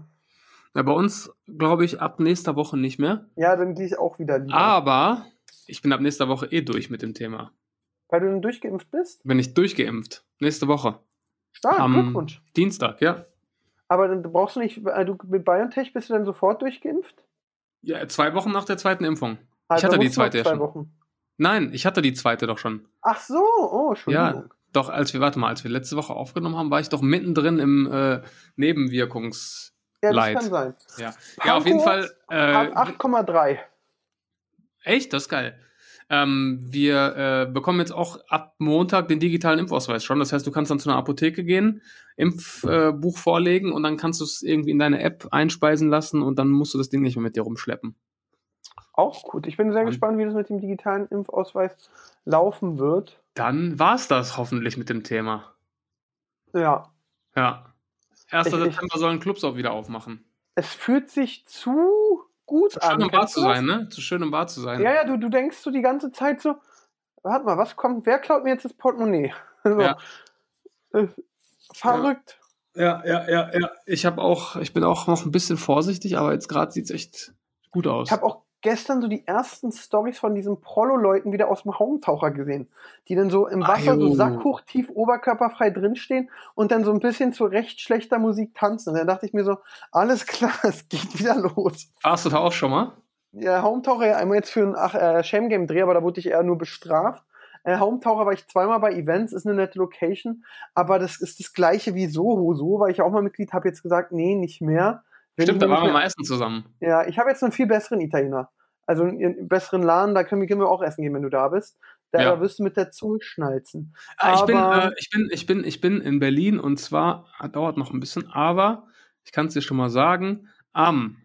Ja, bei uns, glaube ich, ab nächster Woche nicht mehr. Ja, dann gehe ich auch wieder lieber. Aber ich bin ab nächster Woche eh durch mit dem Thema. Weil du dann durchgeimpft bist? Bin ich durchgeimpft. Nächste Woche. Stark, Am Glückwunsch. Dienstag, ja. Aber dann brauchst du nicht, äh, du mit BioNTech bist du dann sofort durchgeimpft? Ja, zwei Wochen nach der zweiten Impfung. Also ich hatte die zweite ja schon. Wochen. Nein, ich hatte die zweite doch schon. Ach so, oh, Entschuldigung. Ja, doch, als wir, warte mal, als wir letzte Woche aufgenommen haben, war ich doch mittendrin im äh, Nebenwirkungs. Ja, das kann sein. Ja, ja auf jeden Fall. Äh, 8,3. Echt? Das ist geil. Ähm, wir äh, bekommen jetzt auch ab Montag den digitalen Impfausweis schon. Das heißt, du kannst dann zu einer Apotheke gehen, Impfbuch äh, vorlegen und dann kannst du es irgendwie in deine App einspeisen lassen und dann musst du das Ding nicht mehr mit dir rumschleppen. Auch gut. Ich bin sehr und gespannt, wie das mit dem digitalen Impfausweis laufen wird. Dann war es das hoffentlich mit dem Thema. Ja. Ja. 1. Ich, September sollen Clubs auch wieder aufmachen. Es fühlt sich zu gut zu an. Schön im Bar zu sein, ne? Zu schön im Bar zu sein. Ja, ja, du, du denkst so die ganze Zeit so, warte mal, was kommt, wer klaut mir jetzt das Portemonnaie? *laughs* so. ja. Äh, verrückt. Ja, ja, ja, ja. Ich habe auch, ich bin auch noch ein bisschen vorsichtig, aber jetzt gerade sieht es echt gut aus. Ich habe auch gestern so die ersten Stories von diesen Prollo-Leuten wieder aus dem Haumtaucher gesehen, die dann so im Wasser Ajo. so sackhoch tief oberkörperfrei drinstehen und dann so ein bisschen zu recht schlechter Musik tanzen. Und dann dachte ich mir so, alles klar, *laughs* es geht wieder los. Warst du da auch schon mal? Ja, Haumtaucher ja einmal jetzt für ein ach, äh, Shame Game Dreh, aber da wurde ich eher nur bestraft. Äh, Haumtaucher war ich zweimal bei Events, ist eine nette Location, aber das ist das gleiche wie Soho. So war ich auch mal Mitglied, habe jetzt gesagt, nee, nicht mehr Stimmt, da waren wir mal essen zusammen. Ja, ich habe jetzt einen viel besseren Italiener. Also einen besseren Laden, da können wir, können wir auch essen gehen, wenn du da bist. Da, Ja. wirst du mit der Zunge schnalzen. Ah, ich, bin, äh, ich, bin, ich, bin, ich bin in Berlin und zwar, ah, dauert noch ein bisschen, aber ich kann es dir schon mal sagen, am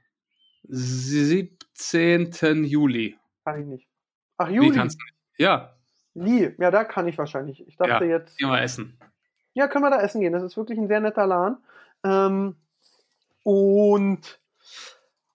17. Juli. Kann ich nicht. Ach, Wie Juli. kannst du nicht? Ja, Lie. Ja, da kann ich wahrscheinlich. Ich dachte jetzt. gehen wir essen. Ja, können wir da essen gehen. Das ist wirklich ein sehr netter Laden. Ähm, und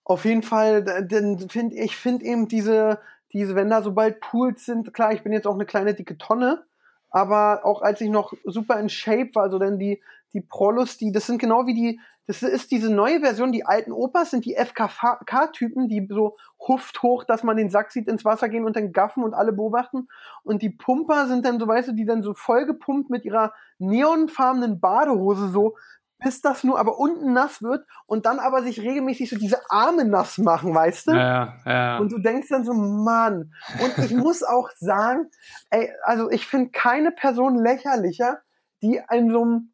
auf jeden Fall, d- denn find, ich finde eben diese, diese, wenn da sobald Pools sind, klar, ich bin jetzt auch eine kleine dicke Tonne, aber auch als ich noch super in Shape war, also dann die, die Prolus, die, das sind genau wie die, das ist diese neue Version, die alten Opas sind die FKK-Typen, die so huft hoch, dass man den Sack sieht, ins Wasser gehen und dann gaffen und alle beobachten. Und die Pumper sind dann so, weißt du, die dann so vollgepumpt mit ihrer neonfarbenen Badehose so, bis das nur aber unten nass wird und dann aber sich regelmäßig so diese Arme nass machen, weißt du? Ja, ja. Und du denkst dann so, Mann. Und ich *laughs* muss auch sagen, ey, also ich finde keine Person lächerlicher, die in so einem,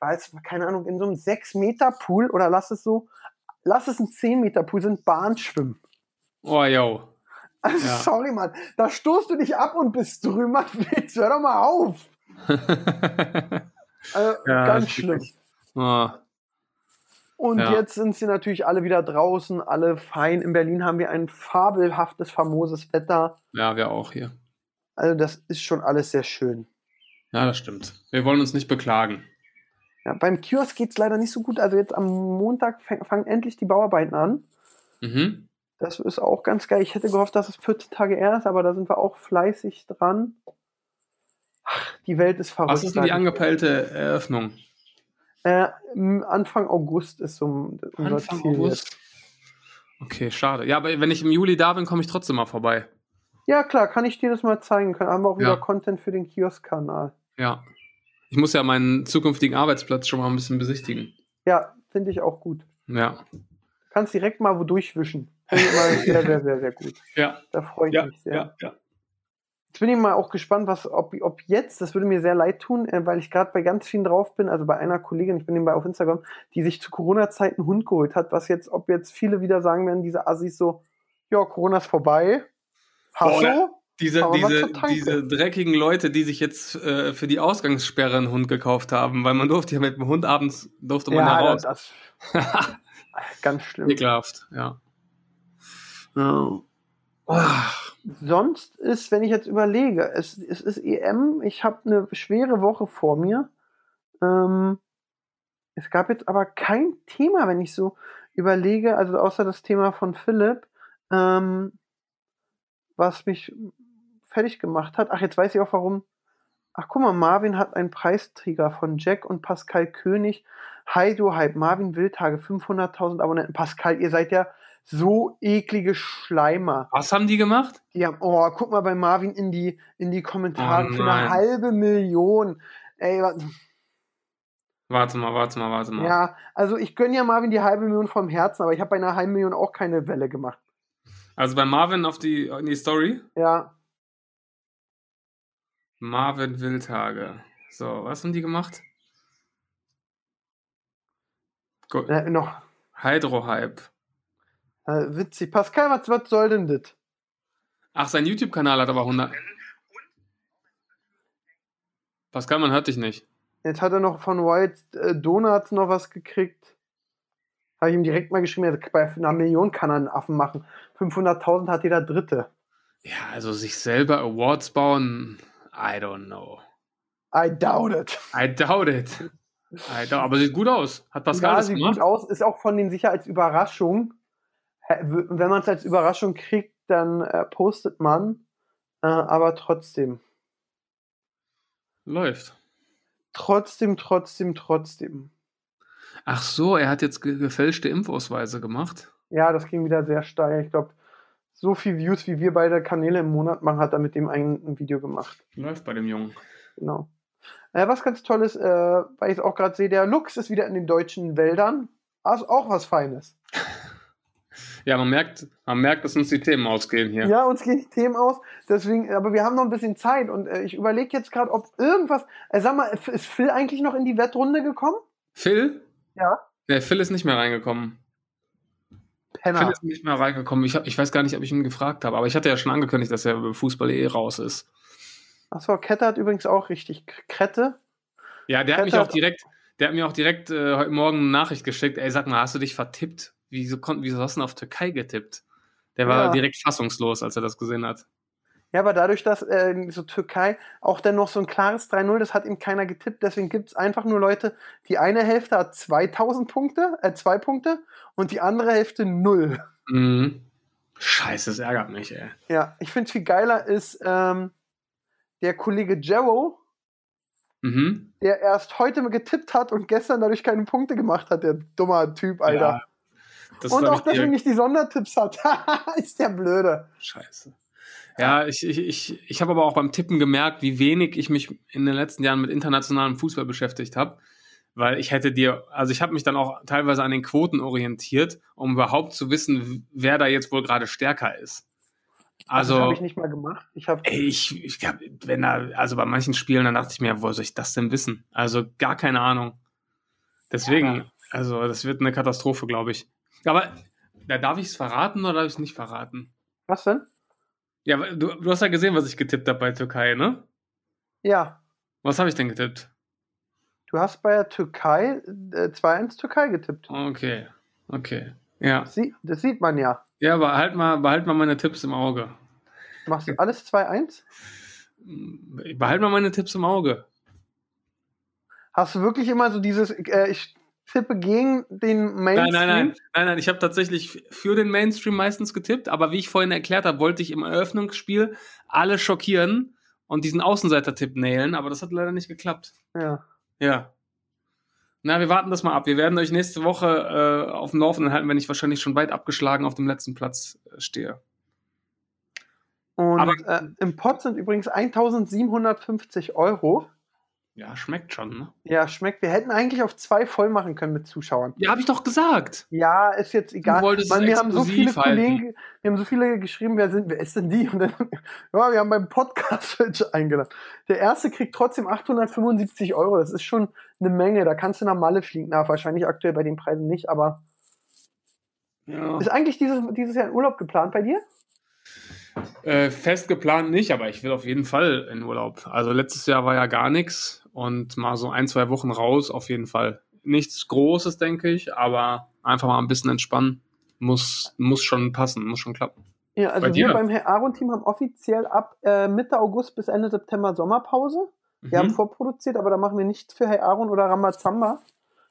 weiß, keine Ahnung, in so einem 6-Meter-Pool oder lass es so, lass es ein 10-Meter-Pool sind, Bahnschwimmen. Oh, yo. Also Ja. sorry, Mann. Da stoßt du dich ab und bist drüber. *laughs* Hör doch mal auf. *laughs* Also, Ja, ganz das ist oh, Und Ja. jetzt sind sie natürlich alle wieder draußen, alle fein. In Berlin haben wir ein fabelhaftes, famoses Wetter. ja, wir auch hier. Also das ist schon alles sehr schön. Ja, das stimmt. Wir wollen uns nicht beklagen. Ja, beim Kiosk geht es leider nicht so gut. Also jetzt am Montag fang- fangen endlich die Bauarbeiten an. Mhm. Das ist auch ganz geil. Ich hätte gehofft, dass es 14 Tage eher ist, aber da sind wir auch fleißig dran. Ach, die Welt ist verrückt. Was ist denn die angepeilte Eröffnung? Äh, Anfang August ist so unser Anfang Ziel August. Okay, schade. Ja, aber wenn ich im Juli da bin, komme ich trotzdem mal vorbei. Ja, klar, kann ich dir das mal zeigen. Können haben wir auch wieder Ja. Content für den Kiosk-Kanal. Ja. Ich muss ja meinen zukünftigen Arbeitsplatz schon mal ein bisschen besichtigen. Ja, finde ich auch gut. Ja. Kannst direkt mal wo durchwischen. Finde ich mal sehr, *laughs* sehr, sehr, sehr gut. Ja. Da freue ich Ja. mich sehr. Ja. ja. Jetzt bin ich mal auch gespannt, was, ob, ob jetzt, das würde mir sehr leid tun, äh, weil ich gerade bei ganz vielen drauf bin, also bei einer Kollegin, ich bin nebenbei auf Instagram, die sich zu Corona-Zeiten einen Hund geholt hat, was jetzt, ob jetzt viele wieder sagen werden, diese Assis so, ja, Corona ist vorbei. Hast du? Diese, Aber diese, diese dreckigen Leute, die sich jetzt äh, für die Ausgangssperre einen Hund gekauft haben, weil man durfte ja mit dem Hund abends, durfte man ja, Ja, raus. das, *laughs* ganz schlimm. Ekelhaft, ja. ja. Sonst ist, wenn ich jetzt überlege, es, es ist EM, ich habe eine schwere Woche vor mir. Ähm, es gab jetzt aber kein Thema, wenn ich so überlege, also außer das Thema von Philipp, ähm, was mich fertig gemacht hat. Ach, jetzt weiß ich auch warum. Ach, guck mal, Marvin hat einen Preisträger von Jack und Pascal König. Hi, du Hype, Marvin Wildtage, 500.000 Abonnenten. Pascal, ihr seid ja so eklige Schleimer. was haben die gemacht? Die haben, oh, guck mal bei Marvin in die, in die Kommentare Oh für eine halbe Million. Ey, was, Warte mal, warte mal, warte mal. ja, also ich gönne ja Marvin die halbe Million vom Herzen, aber ich habe bei einer halben Million auch keine Welle gemacht. Also bei Marvin auf die, in die Story. Ja, Marvin Wildhage. So, was haben die gemacht? Go äh, noch Hydro-Hype. Äh, witzig. Pascal, was, was soll denn das? Ach, sein YouTube-Kanal hat aber 100. Pascal, man hört dich nicht. Jetzt hat er noch von White äh, Donuts noch was gekriegt. Habe ich ihm direkt mal geschrieben, bei einer Million kann er einen Affen machen. 500.000 hat jeder Dritte. Ja, also sich selber Awards bauen, I don't know. I doubt it. I doubt it. I doubt, aber sieht gut aus. Hat Pascal ja, das sieht gemacht? gut aus. Ist auch von denen sicher als Überraschung. Hä, w- Wenn man es als Überraschung kriegt, dann äh, postet man. Äh, aber trotzdem. Läuft. Trotzdem, trotzdem, trotzdem. Ach so, er hat jetzt ge gefälschte Impfausweise gemacht. Ja, das ging wieder sehr steil. Ich glaube, so viel Views, wie wir beide Kanäle im Monat machen, hat er mit dem ein, ein Video gemacht. Läuft bei dem Jungen. Genau. Äh, was ganz toll ist, äh, weil ich es auch gerade sehe, der Lux ist wieder in den deutschen Wäldern. Also auch was Feines. Ja, man merkt, man merkt, dass uns die Themen ausgehen hier. Ja, uns gehen die Themen aus. Deswegen, aber wir haben noch ein bisschen Zeit und äh, ich überlege jetzt gerade, ob irgendwas. Äh, sag mal, ist Phil eigentlich noch in die Wettrunde gekommen? Phil? Ja. Der Phil ist nicht mehr reingekommen. Penner. ist nicht mehr reingekommen. Ich, hab, ich weiß gar nicht, ob ich ihn gefragt habe, aber ich hatte ja schon angekündigt, dass er über Fußball eh raus ist. Achso, Kette hat übrigens auch richtig. Krette? Ja, der hat mich Kette auch direkt, der hat mir auch direkt äh, heute Morgen eine Nachricht geschickt. Ey, sag mal, hast du dich vertippt? Wieso, kon- wieso hast du denn auf Türkei getippt? Der war Ja. direkt fassungslos, als er das gesehen hat. Ja, aber dadurch, dass äh, so Türkei auch dann noch so ein klares 3-0, das hat ihm keiner getippt. Deswegen gibt es einfach nur Leute, die eine Hälfte hat 2000 Punkte, äh, zwei Punkte und die andere Hälfte null. Mhm. Scheiße, das ärgert mich, ey. Ja, ich finde viel geiler ist ähm, der Kollege Jero, Mhm. der erst heute getippt hat und gestern dadurch keine Punkte gemacht hat, der dummer Typ, Alter. Ja, das und auch deswegen direkt- nicht die Sondertipps hat. *laughs* ist der blöde. Scheiße. Ja, ich, ich, ich, ich habe aber auch beim Tippen gemerkt, wie wenig ich mich in den letzten Jahren mit internationalem Fußball beschäftigt habe. Weil ich hätte dir, also ich habe mich dann auch teilweise an den Quoten orientiert, um überhaupt zu wissen, wer da jetzt wohl gerade stärker ist. das Also, habe ich nicht mal gemacht. Ich habe ich, ich hab, wenn da, also bei manchen Spielen, dann dachte ich mir, wo soll ich das denn wissen? Also gar keine Ahnung. Deswegen, also das wird eine Katastrophe, glaube ich. Aber da darf ich es verraten oder darf ich es nicht verraten? was denn? Ja, du, du hast ja gesehen, was ich getippt habe bei Türkei, ne? Ja, Was habe ich denn getippt? du hast bei der Türkei äh, 2-1 Türkei getippt. Okay, okay. Ja, Sie, das sieht man ja. ja behalt mal, behalt mal meine Tipps im Auge. Machst du alles 2-1? Behalt mal meine Tipps im Auge. Hast du wirklich immer so dieses, äh, ich tippe gegen den Nein, Mainstream? nein, nein, nein, nein. Ich habe tatsächlich für den Mainstream meistens getippt, aber wie ich vorhin erklärt habe, wollte ich im Eröffnungsspiel alle schockieren und diesen Außenseiter-Tipp nailen, aber das hat leider nicht geklappt. Ja. Ja. Na, wir warten das mal ab. Wir werden euch nächste Woche äh, auf dem Laufenden halten, wenn ich wahrscheinlich schon weit abgeschlagen auf dem letzten Platz äh, stehe. Und Aber- äh, im Pot sind übrigens 1750 Euro. Ja, schmeckt schon, ne? Ja, schmeckt. Wir hätten eigentlich auf zwei voll machen können mit Zuschauern. Ja, habe ich doch gesagt. Ja, ist jetzt egal. wolltest Mann, es wir haben so viele halten. Kollegen, wir haben so viele geschrieben, wer sind, wer ist denn die? Und dann, *laughs* ja, wir haben beim Podcast *laughs* welche eingeladen. Der erste kriegt trotzdem 875 Euro. Das ist schon eine Menge. Da kannst du nach Malle fliegen. Na, wahrscheinlich aktuell bei den Preisen nicht, aber Ja. ist eigentlich dieses, dieses Jahr ein Urlaub geplant bei dir? Äh, fest geplant nicht, aber ich will auf jeden Fall in Urlaub. Also letztes Jahr war ja gar nichts und mal so ein, zwei Wochen raus auf jeden Fall. Nichts Großes, denke ich, aber einfach mal ein bisschen entspannen. Muss, muss schon passen, muss schon klappen. Ja, also Bei wir beim Herr Aaron-Team haben offiziell ab äh, Mitte August bis Ende September Sommerpause. Wir haben Mhm. vorproduziert, aber da machen wir nichts für Herr Aaron oder Ramazamba.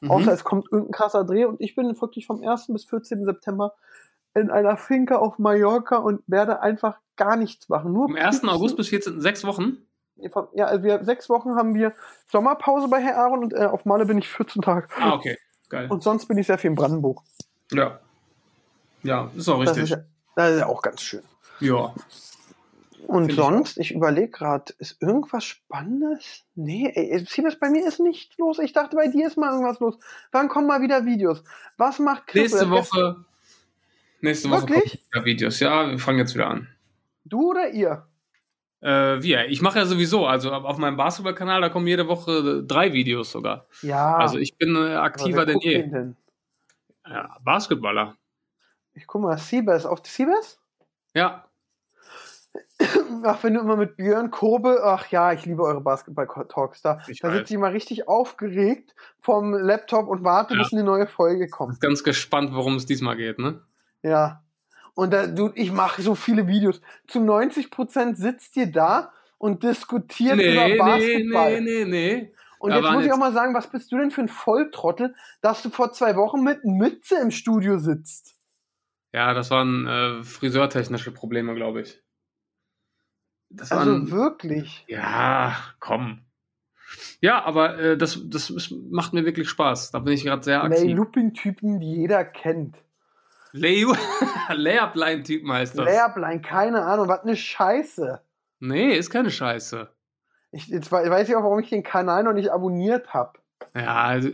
Mhm. Außer es kommt irgendein krasser Dreh und ich bin wirklich vom 1. bis 14. September in einer Finca auf Mallorca und werde einfach gar nichts machen. Nur Vom 1. pieksen. August bis 14. sechs Wochen. Ja, also wir, sechs Wochen haben wir Sommerpause bei Herr Aaron und äh, auf Malle bin ich 14 Tage. Ah, okay. Geil. Und sonst bin ich sehr viel in Brandenburg. Ja. Ja, ist auch Das richtig. ist, ja, das ist ja auch ganz schön. ja. Und Find ich sonst, ich, überlege gerade, ist irgendwas Spannendes? Nee, ey, Siebes, bei mir ist nichts los. Ich dachte, bei dir ist mal irgendwas los. Wann kommen mal wieder Videos? Was macht Chris? Nächste Woche. Nächste Woche Wirklich? Videos. Ja, wir fangen jetzt wieder an. Du oder ihr? Äh, wir. Ich mache ja sowieso, also auf meinem Basketball-Kanal, da kommen jede Woche drei Videos sogar. Ja. Also ich bin äh, aktiver denn je. den denn? Ja, Basketballer. Ich guck mal, Siebes. Auf Siebes? Ja. Ach, wenn du immer mit Björn Kobe, ach ja, ich liebe eure Basketball-Talks da. Ich Da sitze ich mal richtig aufgeregt vom Laptop und warte, Ja. bis eine neue Folge kommt. Ganz gespannt, worum es diesmal geht, ne? Ja. Und da, du, ich mache so viele Videos. Zu 90% sitzt ihr da und diskutiert über Nee, nee, Basketball. nee, nee, nee. Und Da jetzt muss ich auch mal sagen, was bist du denn für ein Volltrottel, dass du vor zwei Wochen mit Mütze im Studio sitzt? Ja, das waren äh, friseurtechnische Probleme, glaube ich. Das Also waren, wirklich. ja, komm. Ja, aber äh, das, das macht mir wirklich Spaß. Da bin ich gerade sehr aktiv. Lupin-Typen, die jeder kennt. Lay *laughs* Layup-Line-Typen heißt das. Layupline, keine Ahnung, was eine Scheiße. Nee, ist keine Scheiße. Ich, jetzt wei- weiß ich auch, warum ich den Kanal noch nicht abonniert habe. Ja, also,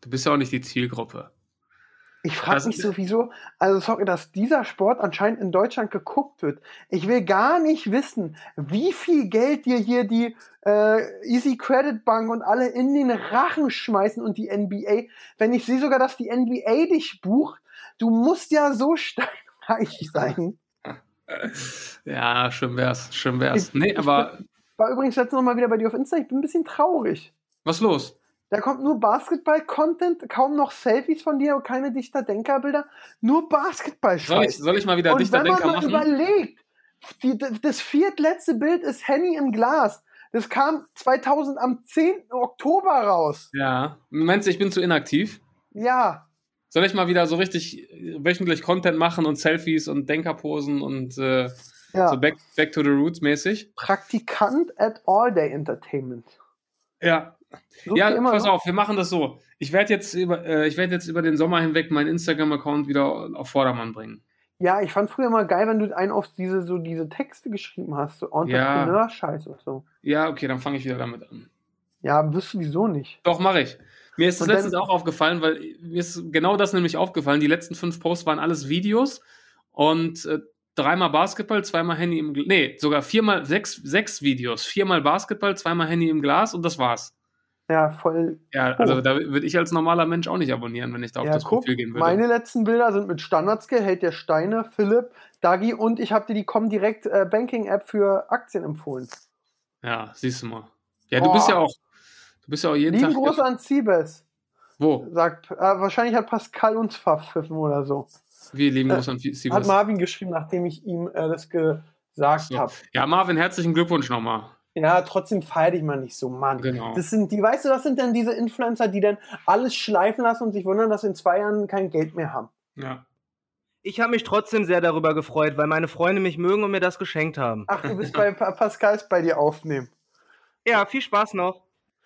du bist ja auch nicht die Zielgruppe. Ich frage mich sowieso, also sorry, dass dieser Sport anscheinend in Deutschland geguckt wird. Ich will gar nicht wissen, wie viel Geld dir hier die äh, Easy Credit Bank und alle in den Rachen schmeißen und die NBA. Wenn ich sehe sogar, dass die NBA dich bucht, du musst ja so steinreich *laughs* sein. Ja, schön wär's, schön wär's. Nee, aber War übrigens letztens noch mal wieder bei dir auf Insta, ich bin ein bisschen traurig. was los? Da kommt nur Basketball-Content, kaum noch Selfies von dir, keine Dichter-Denker-Bilder, nur basketball Soll ich, soll ich mal wieder Und wenn man Dichterdenker mal machen? überlegt, die, das viertletzte Bild ist Henny im Glas. Das kam 2000 am 10. Oktober raus. Ja. Meinst du, ich bin zu inaktiv? Ja, Soll ich mal wieder so richtig wöchentlich Content machen und Selfies und Denkerposen und äh, ja. so back, back to the roots mäßig? Praktikant at All Day Entertainment. Ja. Sucht ja, pass noch? auf, wir machen das so. Ich werde jetzt über, äh, ich werde jetzt über den Sommer hinweg meinen Instagram-Account wieder auf Vordermann bringen. Ja, ich fand früher mal geil, wenn du einen auf diese, so diese Texte geschrieben hast, so Entrepreneur-Scheiß und so. Ja, okay, dann fange ich wieder damit an. Ja, wirst du wieso nicht? Doch, mache ich. Mir ist das dann- letztens auch aufgefallen, weil mir ist genau das nämlich aufgefallen. Die letzten fünf Posts waren alles Videos und äh, dreimal Basketball, zweimal Handy im Glas. Nee, sogar viermal, sechs, sechs Videos. Viermal Basketball, zweimal Handy im Glas und das war's. Ja, voll. Ja, also da würde ich als normaler Mensch auch nicht abonnieren, wenn ich da auf ja, das guck, Profil gehen würde. meine letzten Bilder sind mit Standardskill, Held der Steine, Philipp, Dagi und ich habe dir die Comdirect äh, Banking App für Aktien empfohlen. Ja, siehst du mal. Ja, du Boah. bist ja auch, du bist ja auch jeden Lieben Tag. Gruß an Siebes. Wo? Sagt, äh, wahrscheinlich hat Pascal uns verpfiffen oder so. Wie lieben Äh, Gruß an *laughs* Hat Siebes. Marvin geschrieben, nachdem ich ihm äh, das gesagt So. habe. Ja, Marvin, herzlichen Glückwunsch nochmal. Ja, trotzdem feier dich mal nicht so, Mann. Genau. Das sind die, weißt du, das sind dann diese Influencer, die dann alles schleifen lassen und sich wundern, dass sie in zwei Jahren kein Geld mehr haben. Ja. Ich habe mich trotzdem sehr darüber gefreut, weil meine Freunde mich mögen und mir das geschenkt haben. Ach, du bist bei Pa- Pascals bei dir aufnehmen. Ja, viel Spaß noch.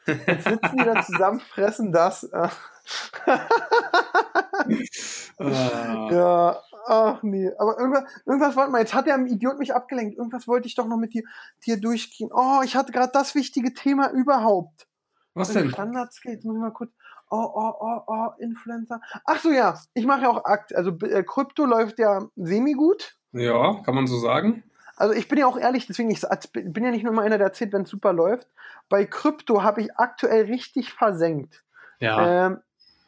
Jetzt sitzen die da zusammen, fressen das. *laughs* Ah. Ja, ach nee. Aber irgendwas, irgendwas wollte mal, jetzt hat der Idiot mich abgelenkt. Irgendwas wollte ich doch noch mit dir, dir durchgehen. Oh, ich hatte gerade das wichtige Thema überhaupt. Was denn? Standardskills, muss ich mal kurz. Oh, oh, oh, oh, Influencer. Ach so, ja. Ich mache ja auch Akt. Also äh, Krypto läuft ja semi-gut. Ja, kann man so sagen. Also ich bin ja auch ehrlich, deswegen ich bin ja nicht nur mal einer, der erzählt, wenn es super läuft. Bei Krypto habe ich aktuell richtig versenkt. Ja, Ähm,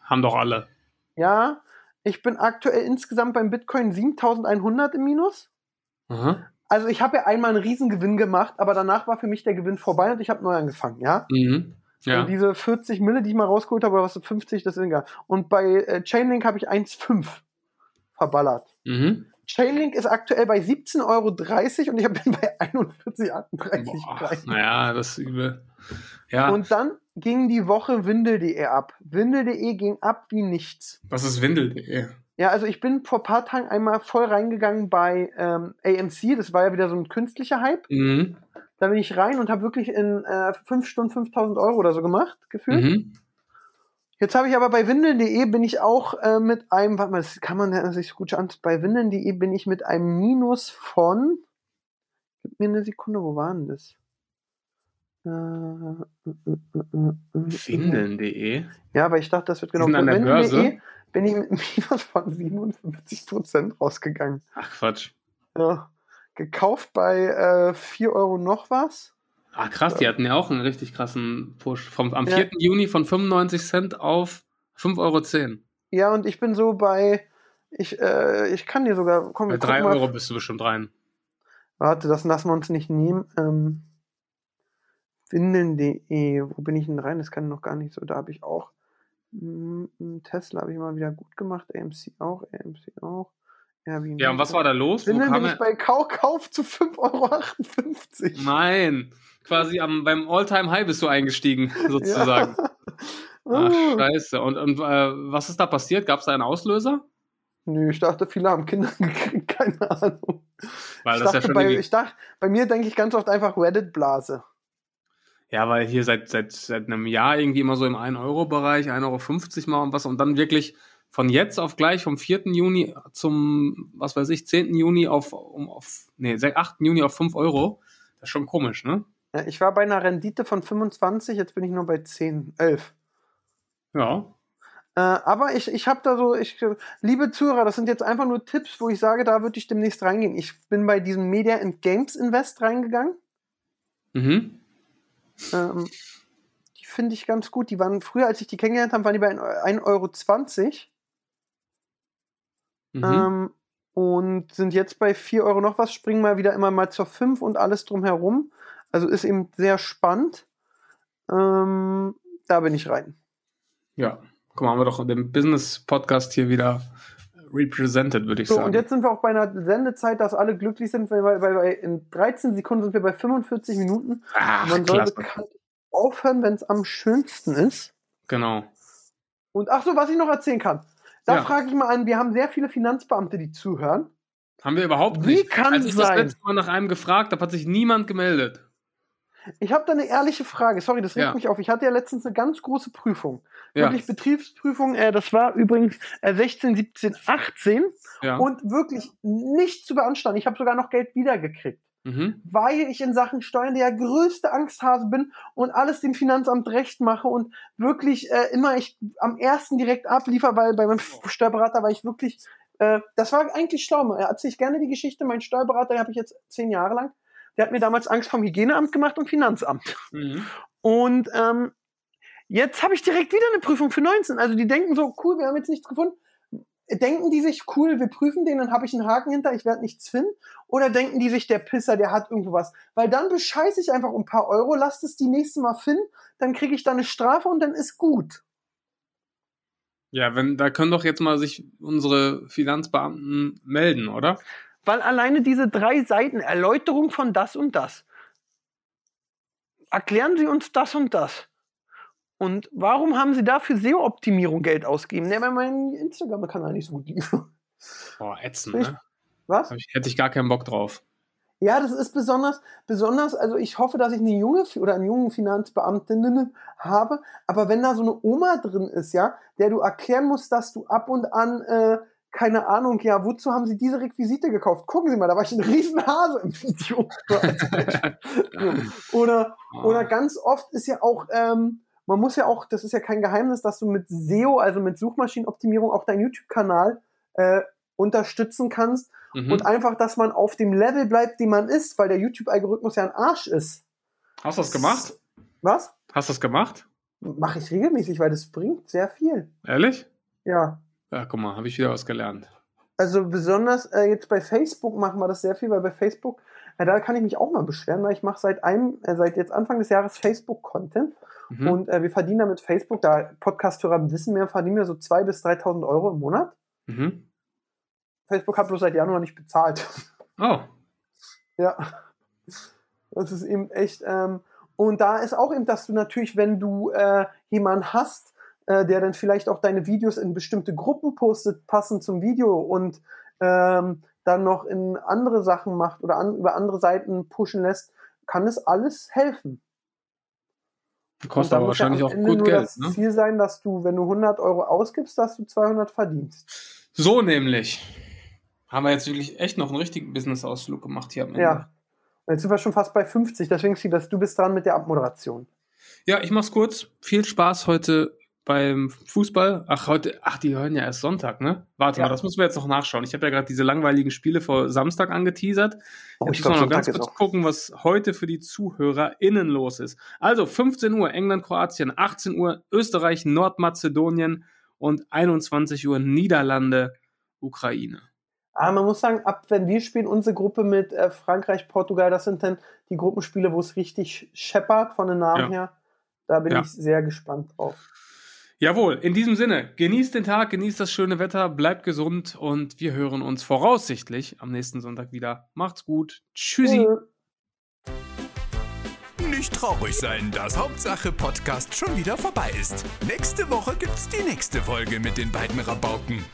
haben doch alle. ja, ich bin aktuell insgesamt beim Bitcoin 7100 im Minus. Aha. Also ich habe ja einmal einen Riesengewinn gemacht, aber danach war für mich der Gewinn vorbei und ich habe neu angefangen, ja? Mhm. Ja. Und diese 40 Mille, die ich mal rausgeholt habe, oder was 50, das ist egal. Und bei äh, Chainlink habe ich 1,5 verballert. Mhm. Chainlink ist aktuell bei 17,30 Euro und ich bin bei 41,38 Boah, Preis. naja, das ist übel. Ja, Und dann ging die Woche Windel.de ab. Windel.de ging ab wie nichts. was ist Windel.de? Ja, also ich bin vor ein paar Tagen einmal voll reingegangen bei ähm, AMC, das war ja wieder so ein künstlicher Hype. Mhm. Da bin ich rein und habe wirklich in äh, fünf Stunden 5000 Euro oder so gemacht, gefühlt. Mhm. Jetzt habe ich aber bei Windeln.de bin ich auch äh, mit einem, warte mal, das kann man ja sich gut an, bei Windeln.de bin ich mit einem Minus von, gib mir eine Sekunde, wo war denn das? Äh, äh, äh, Windeln.de? Ja, aber ich dachte, das wird genau. Bei Windeln.de bin ich mit einem *laughs* Minus von 57% rausgegangen. Ach Quatsch. Ja. Gekauft bei äh, 4 Euro noch was. Ah, krass, die hatten ja auch einen richtig krassen Push. Vom, am Ja. 4. Juni von 95 Cent auf 5,10 Euro. Ja, und ich bin so bei, ich, äh, ich kann dir sogar, komm, Bei wir 3 gucken mal. Euro bist du bestimmt rein. Warte, das lassen wir uns nicht nehmen. Ähm, Windeln.de, wo bin ich denn rein? Das kann noch gar nicht so. Da habe ich auch. mm, mm, Tesla habe ich mal wieder gut gemacht. AMC auch, AMC auch. Airbnb Ja, und was war da los? Kam bin ich bei Kau Kauf zu 5,58 Euro. Nein, quasi am, beim All-Time-High bist du eingestiegen, *laughs* *laughs* sozusagen. Ja. Ach, Ah. scheiße. Und, und äh, was ist da passiert? Gab es da einen Auslöser? Nö, ich dachte, viele haben Kinder *laughs* gekriegt, keine Ahnung. Weil ich, das ja dachte, schon bei, ich dachte, bei mir denke ich ganz oft einfach Reddit-Blase. Ja, weil hier seit, seit, seit einem Jahr irgendwie immer so im 1-Euro-Bereich, 1,50 Euro mal und was und dann wirklich von jetzt auf gleich vom 4. Juni zum, was weiß ich, 10. Juni auf, um, auf nee, 8. Juni auf 5 Euro. Das ist schon komisch, ne? Ja, ich war bei einer Rendite von 25, jetzt bin ich nur bei 10, 11. Ja. Äh, aber ich, ich habe da so, ich, liebe Zuhörer, das sind jetzt einfach nur Tipps, wo ich sage, da würde ich demnächst reingehen. Ich bin bei diesem Media and Games Invest reingegangen. Mhm. Ähm, die finde ich ganz gut. Die waren früher, als ich die kennengelernt habe, waren die bei 1,20 Euro. Mhm. Ähm, und sind jetzt bei 4 Euro noch was, springen mal wieder immer mal zur 5 und alles drumherum. Also ist eben sehr spannend. Ähm, da bin ich rein. ja, guck mal, haben wir doch den Business-Podcast hier wieder represented, würde ich So, sagen. und jetzt sind wir auch bei einer Sendezeit, dass alle glücklich sind, weil, weil, weil in 13 Sekunden sind wir bei 45 Minuten. Ach, Man soll bekannt aufhören, wenn es am schönsten ist. Genau. Und ach so, was ich noch erzählen kann. Da Ja. frage ich mal an, wir haben sehr viele Finanzbeamte, die zuhören. Haben wir überhaupt Wie nicht. kann Als ich das sein? letzte Mal nach einem gefragt habe, hat sich niemand gemeldet. Ich habe da eine ehrliche Frage. Sorry, das regt Ja. mich auf. Ich hatte ja letztens eine ganz große Prüfung. Ja. Wirklich Betriebsprüfung. Äh, das war übrigens äh, 16, 17, 18 Ja. und wirklich nicht zu beanstanden. Ich habe sogar noch Geld wiedergekriegt. Mhm. weil ich in Sachen Steuern der größte Angsthase bin und alles dem Finanzamt recht mache und wirklich äh, immer ich am ersten direkt abliefer, weil bei meinem Steuerberater war ich wirklich, äh, das war eigentlich schlau. Er erzähle ich gerne die Geschichte. Mein Steuerberater, den habe ich jetzt zehn Jahre lang, der hat mir damals Angst vom Hygieneamt gemacht und Finanzamt. Mhm. Und ähm, jetzt habe ich direkt wieder eine Prüfung für 19. Also die denken so, cool, wir haben jetzt nichts gefunden. Denken die sich, cool, wir prüfen den, dann habe ich einen Haken hinter, ich werde nichts finden? Oder denken die sich, der Pisser, der hat irgendwo was? Weil dann bescheiße ich einfach um ein paar Euro, lasst es die nächste Mal finden, dann kriege ich da eine Strafe und dann ist gut. Ja, wenn, da können doch jetzt mal sich unsere Finanzbeamten melden, oder? Weil alleine diese drei Seiten, Erläuterung von das und das. Erklären Sie uns das und das. Und warum haben Sie da für SEO-Optimierung Geld ausgegeben? Ne, weil mein Instagram-Kanal nicht so gut lief. Boah, ätzend, Ich- ne? Was? Ich, hätte ich gar keinen Bock drauf. Ja, das ist besonders, besonders, also ich hoffe, dass ich eine junge oder einen jungen Finanzbeamtinnen *laughs* habe, aber wenn da so eine Oma drin ist, ja, der du erklären musst, dass du ab und an, äh, keine Ahnung, ja, wozu haben sie diese Requisite gekauft? Gucken Sie mal, da war ich ein Riesenhase im Video. *laughs* *laughs* oder, oder ganz oft ist ja auch, ähm, man muss ja auch, das ist ja kein Geheimnis, dass du mit SEO, also mit Suchmaschinenoptimierung, auch deinen YouTube-Kanal äh, unterstützen kannst. Mhm. Und einfach, dass man auf dem Level bleibt, den man ist, weil der YouTube-Algorithmus ja ein Arsch ist. Hast du das gemacht? Was? Hast du das gemacht? Mache ich regelmäßig, weil das bringt sehr viel. Ehrlich? Ja. Ja, guck mal, habe ich wieder was gelernt. Also besonders äh, jetzt bei Facebook machen wir das sehr viel, weil bei Facebook, ja, da kann ich mich auch mal beschweren, weil ich mache seit einem, äh, seit jetzt Anfang des Jahres Facebook-Content Mhm. und äh, wir verdienen damit Facebook, da Podcast-Hörer wissen mehr, verdienen wir so 2.000 bis 3.000 Euro im Monat. Mhm. Facebook hat bloß seit Januar nicht bezahlt. Oh, Ja. Das ist eben echt. Ähm, und da ist auch eben, dass du natürlich, wenn du äh, jemanden hast, äh, der dann vielleicht auch deine Videos in bestimmte Gruppen postet, passend zum Video und ähm, dann noch in andere Sachen macht oder an, über andere Seiten pushen lässt, kann es alles helfen. Kostet aber muss ja wahrscheinlich auch gut nur Geld. das Ne? Ziel sein, dass du, wenn du 100 Euro ausgibst, dass du 200 verdienst. So nämlich. Haben wir jetzt wirklich echt noch einen richtigen Business-Ausflug gemacht hier am Ende. Ja. Jetzt sind wir schon fast bei 50, deswegen Siebes, du bist dran mit der Abmoderation. Ja, ich mach's kurz. Viel Spaß heute beim Fußball. Ach, heute, ach, die hören ja erst Sonntag, ne? Warte Ja. mal, das müssen wir jetzt noch nachschauen. Ich habe ja gerade diese langweiligen Spiele vor Samstag angeteasert. Oh, Jetzt ich müssen wir noch ganz kurz gucken, was heute für die ZuhörerInnen los ist. Also 15 Uhr England, Kroatien, 18 Uhr Österreich, Nordmazedonien und 21 Uhr Niederlande, Ukraine. Aber man muss sagen, ab wenn wir spielen, unsere Gruppe mit äh, Frankreich, Portugal, das sind dann die Gruppenspiele, wo es richtig scheppert von den Namen Ja. her. Da bin Ja. ich sehr gespannt drauf. Jawohl, in diesem Sinne, genießt den Tag, genießt das schöne Wetter, bleibt gesund und wir hören uns voraussichtlich am nächsten Sonntag wieder. Macht's gut. Tschüssi. Nicht traurig sein, dass Hauptsache Podcast schon wieder vorbei ist. Nächste Woche gibt's die nächste Folge mit den beiden Rabauken.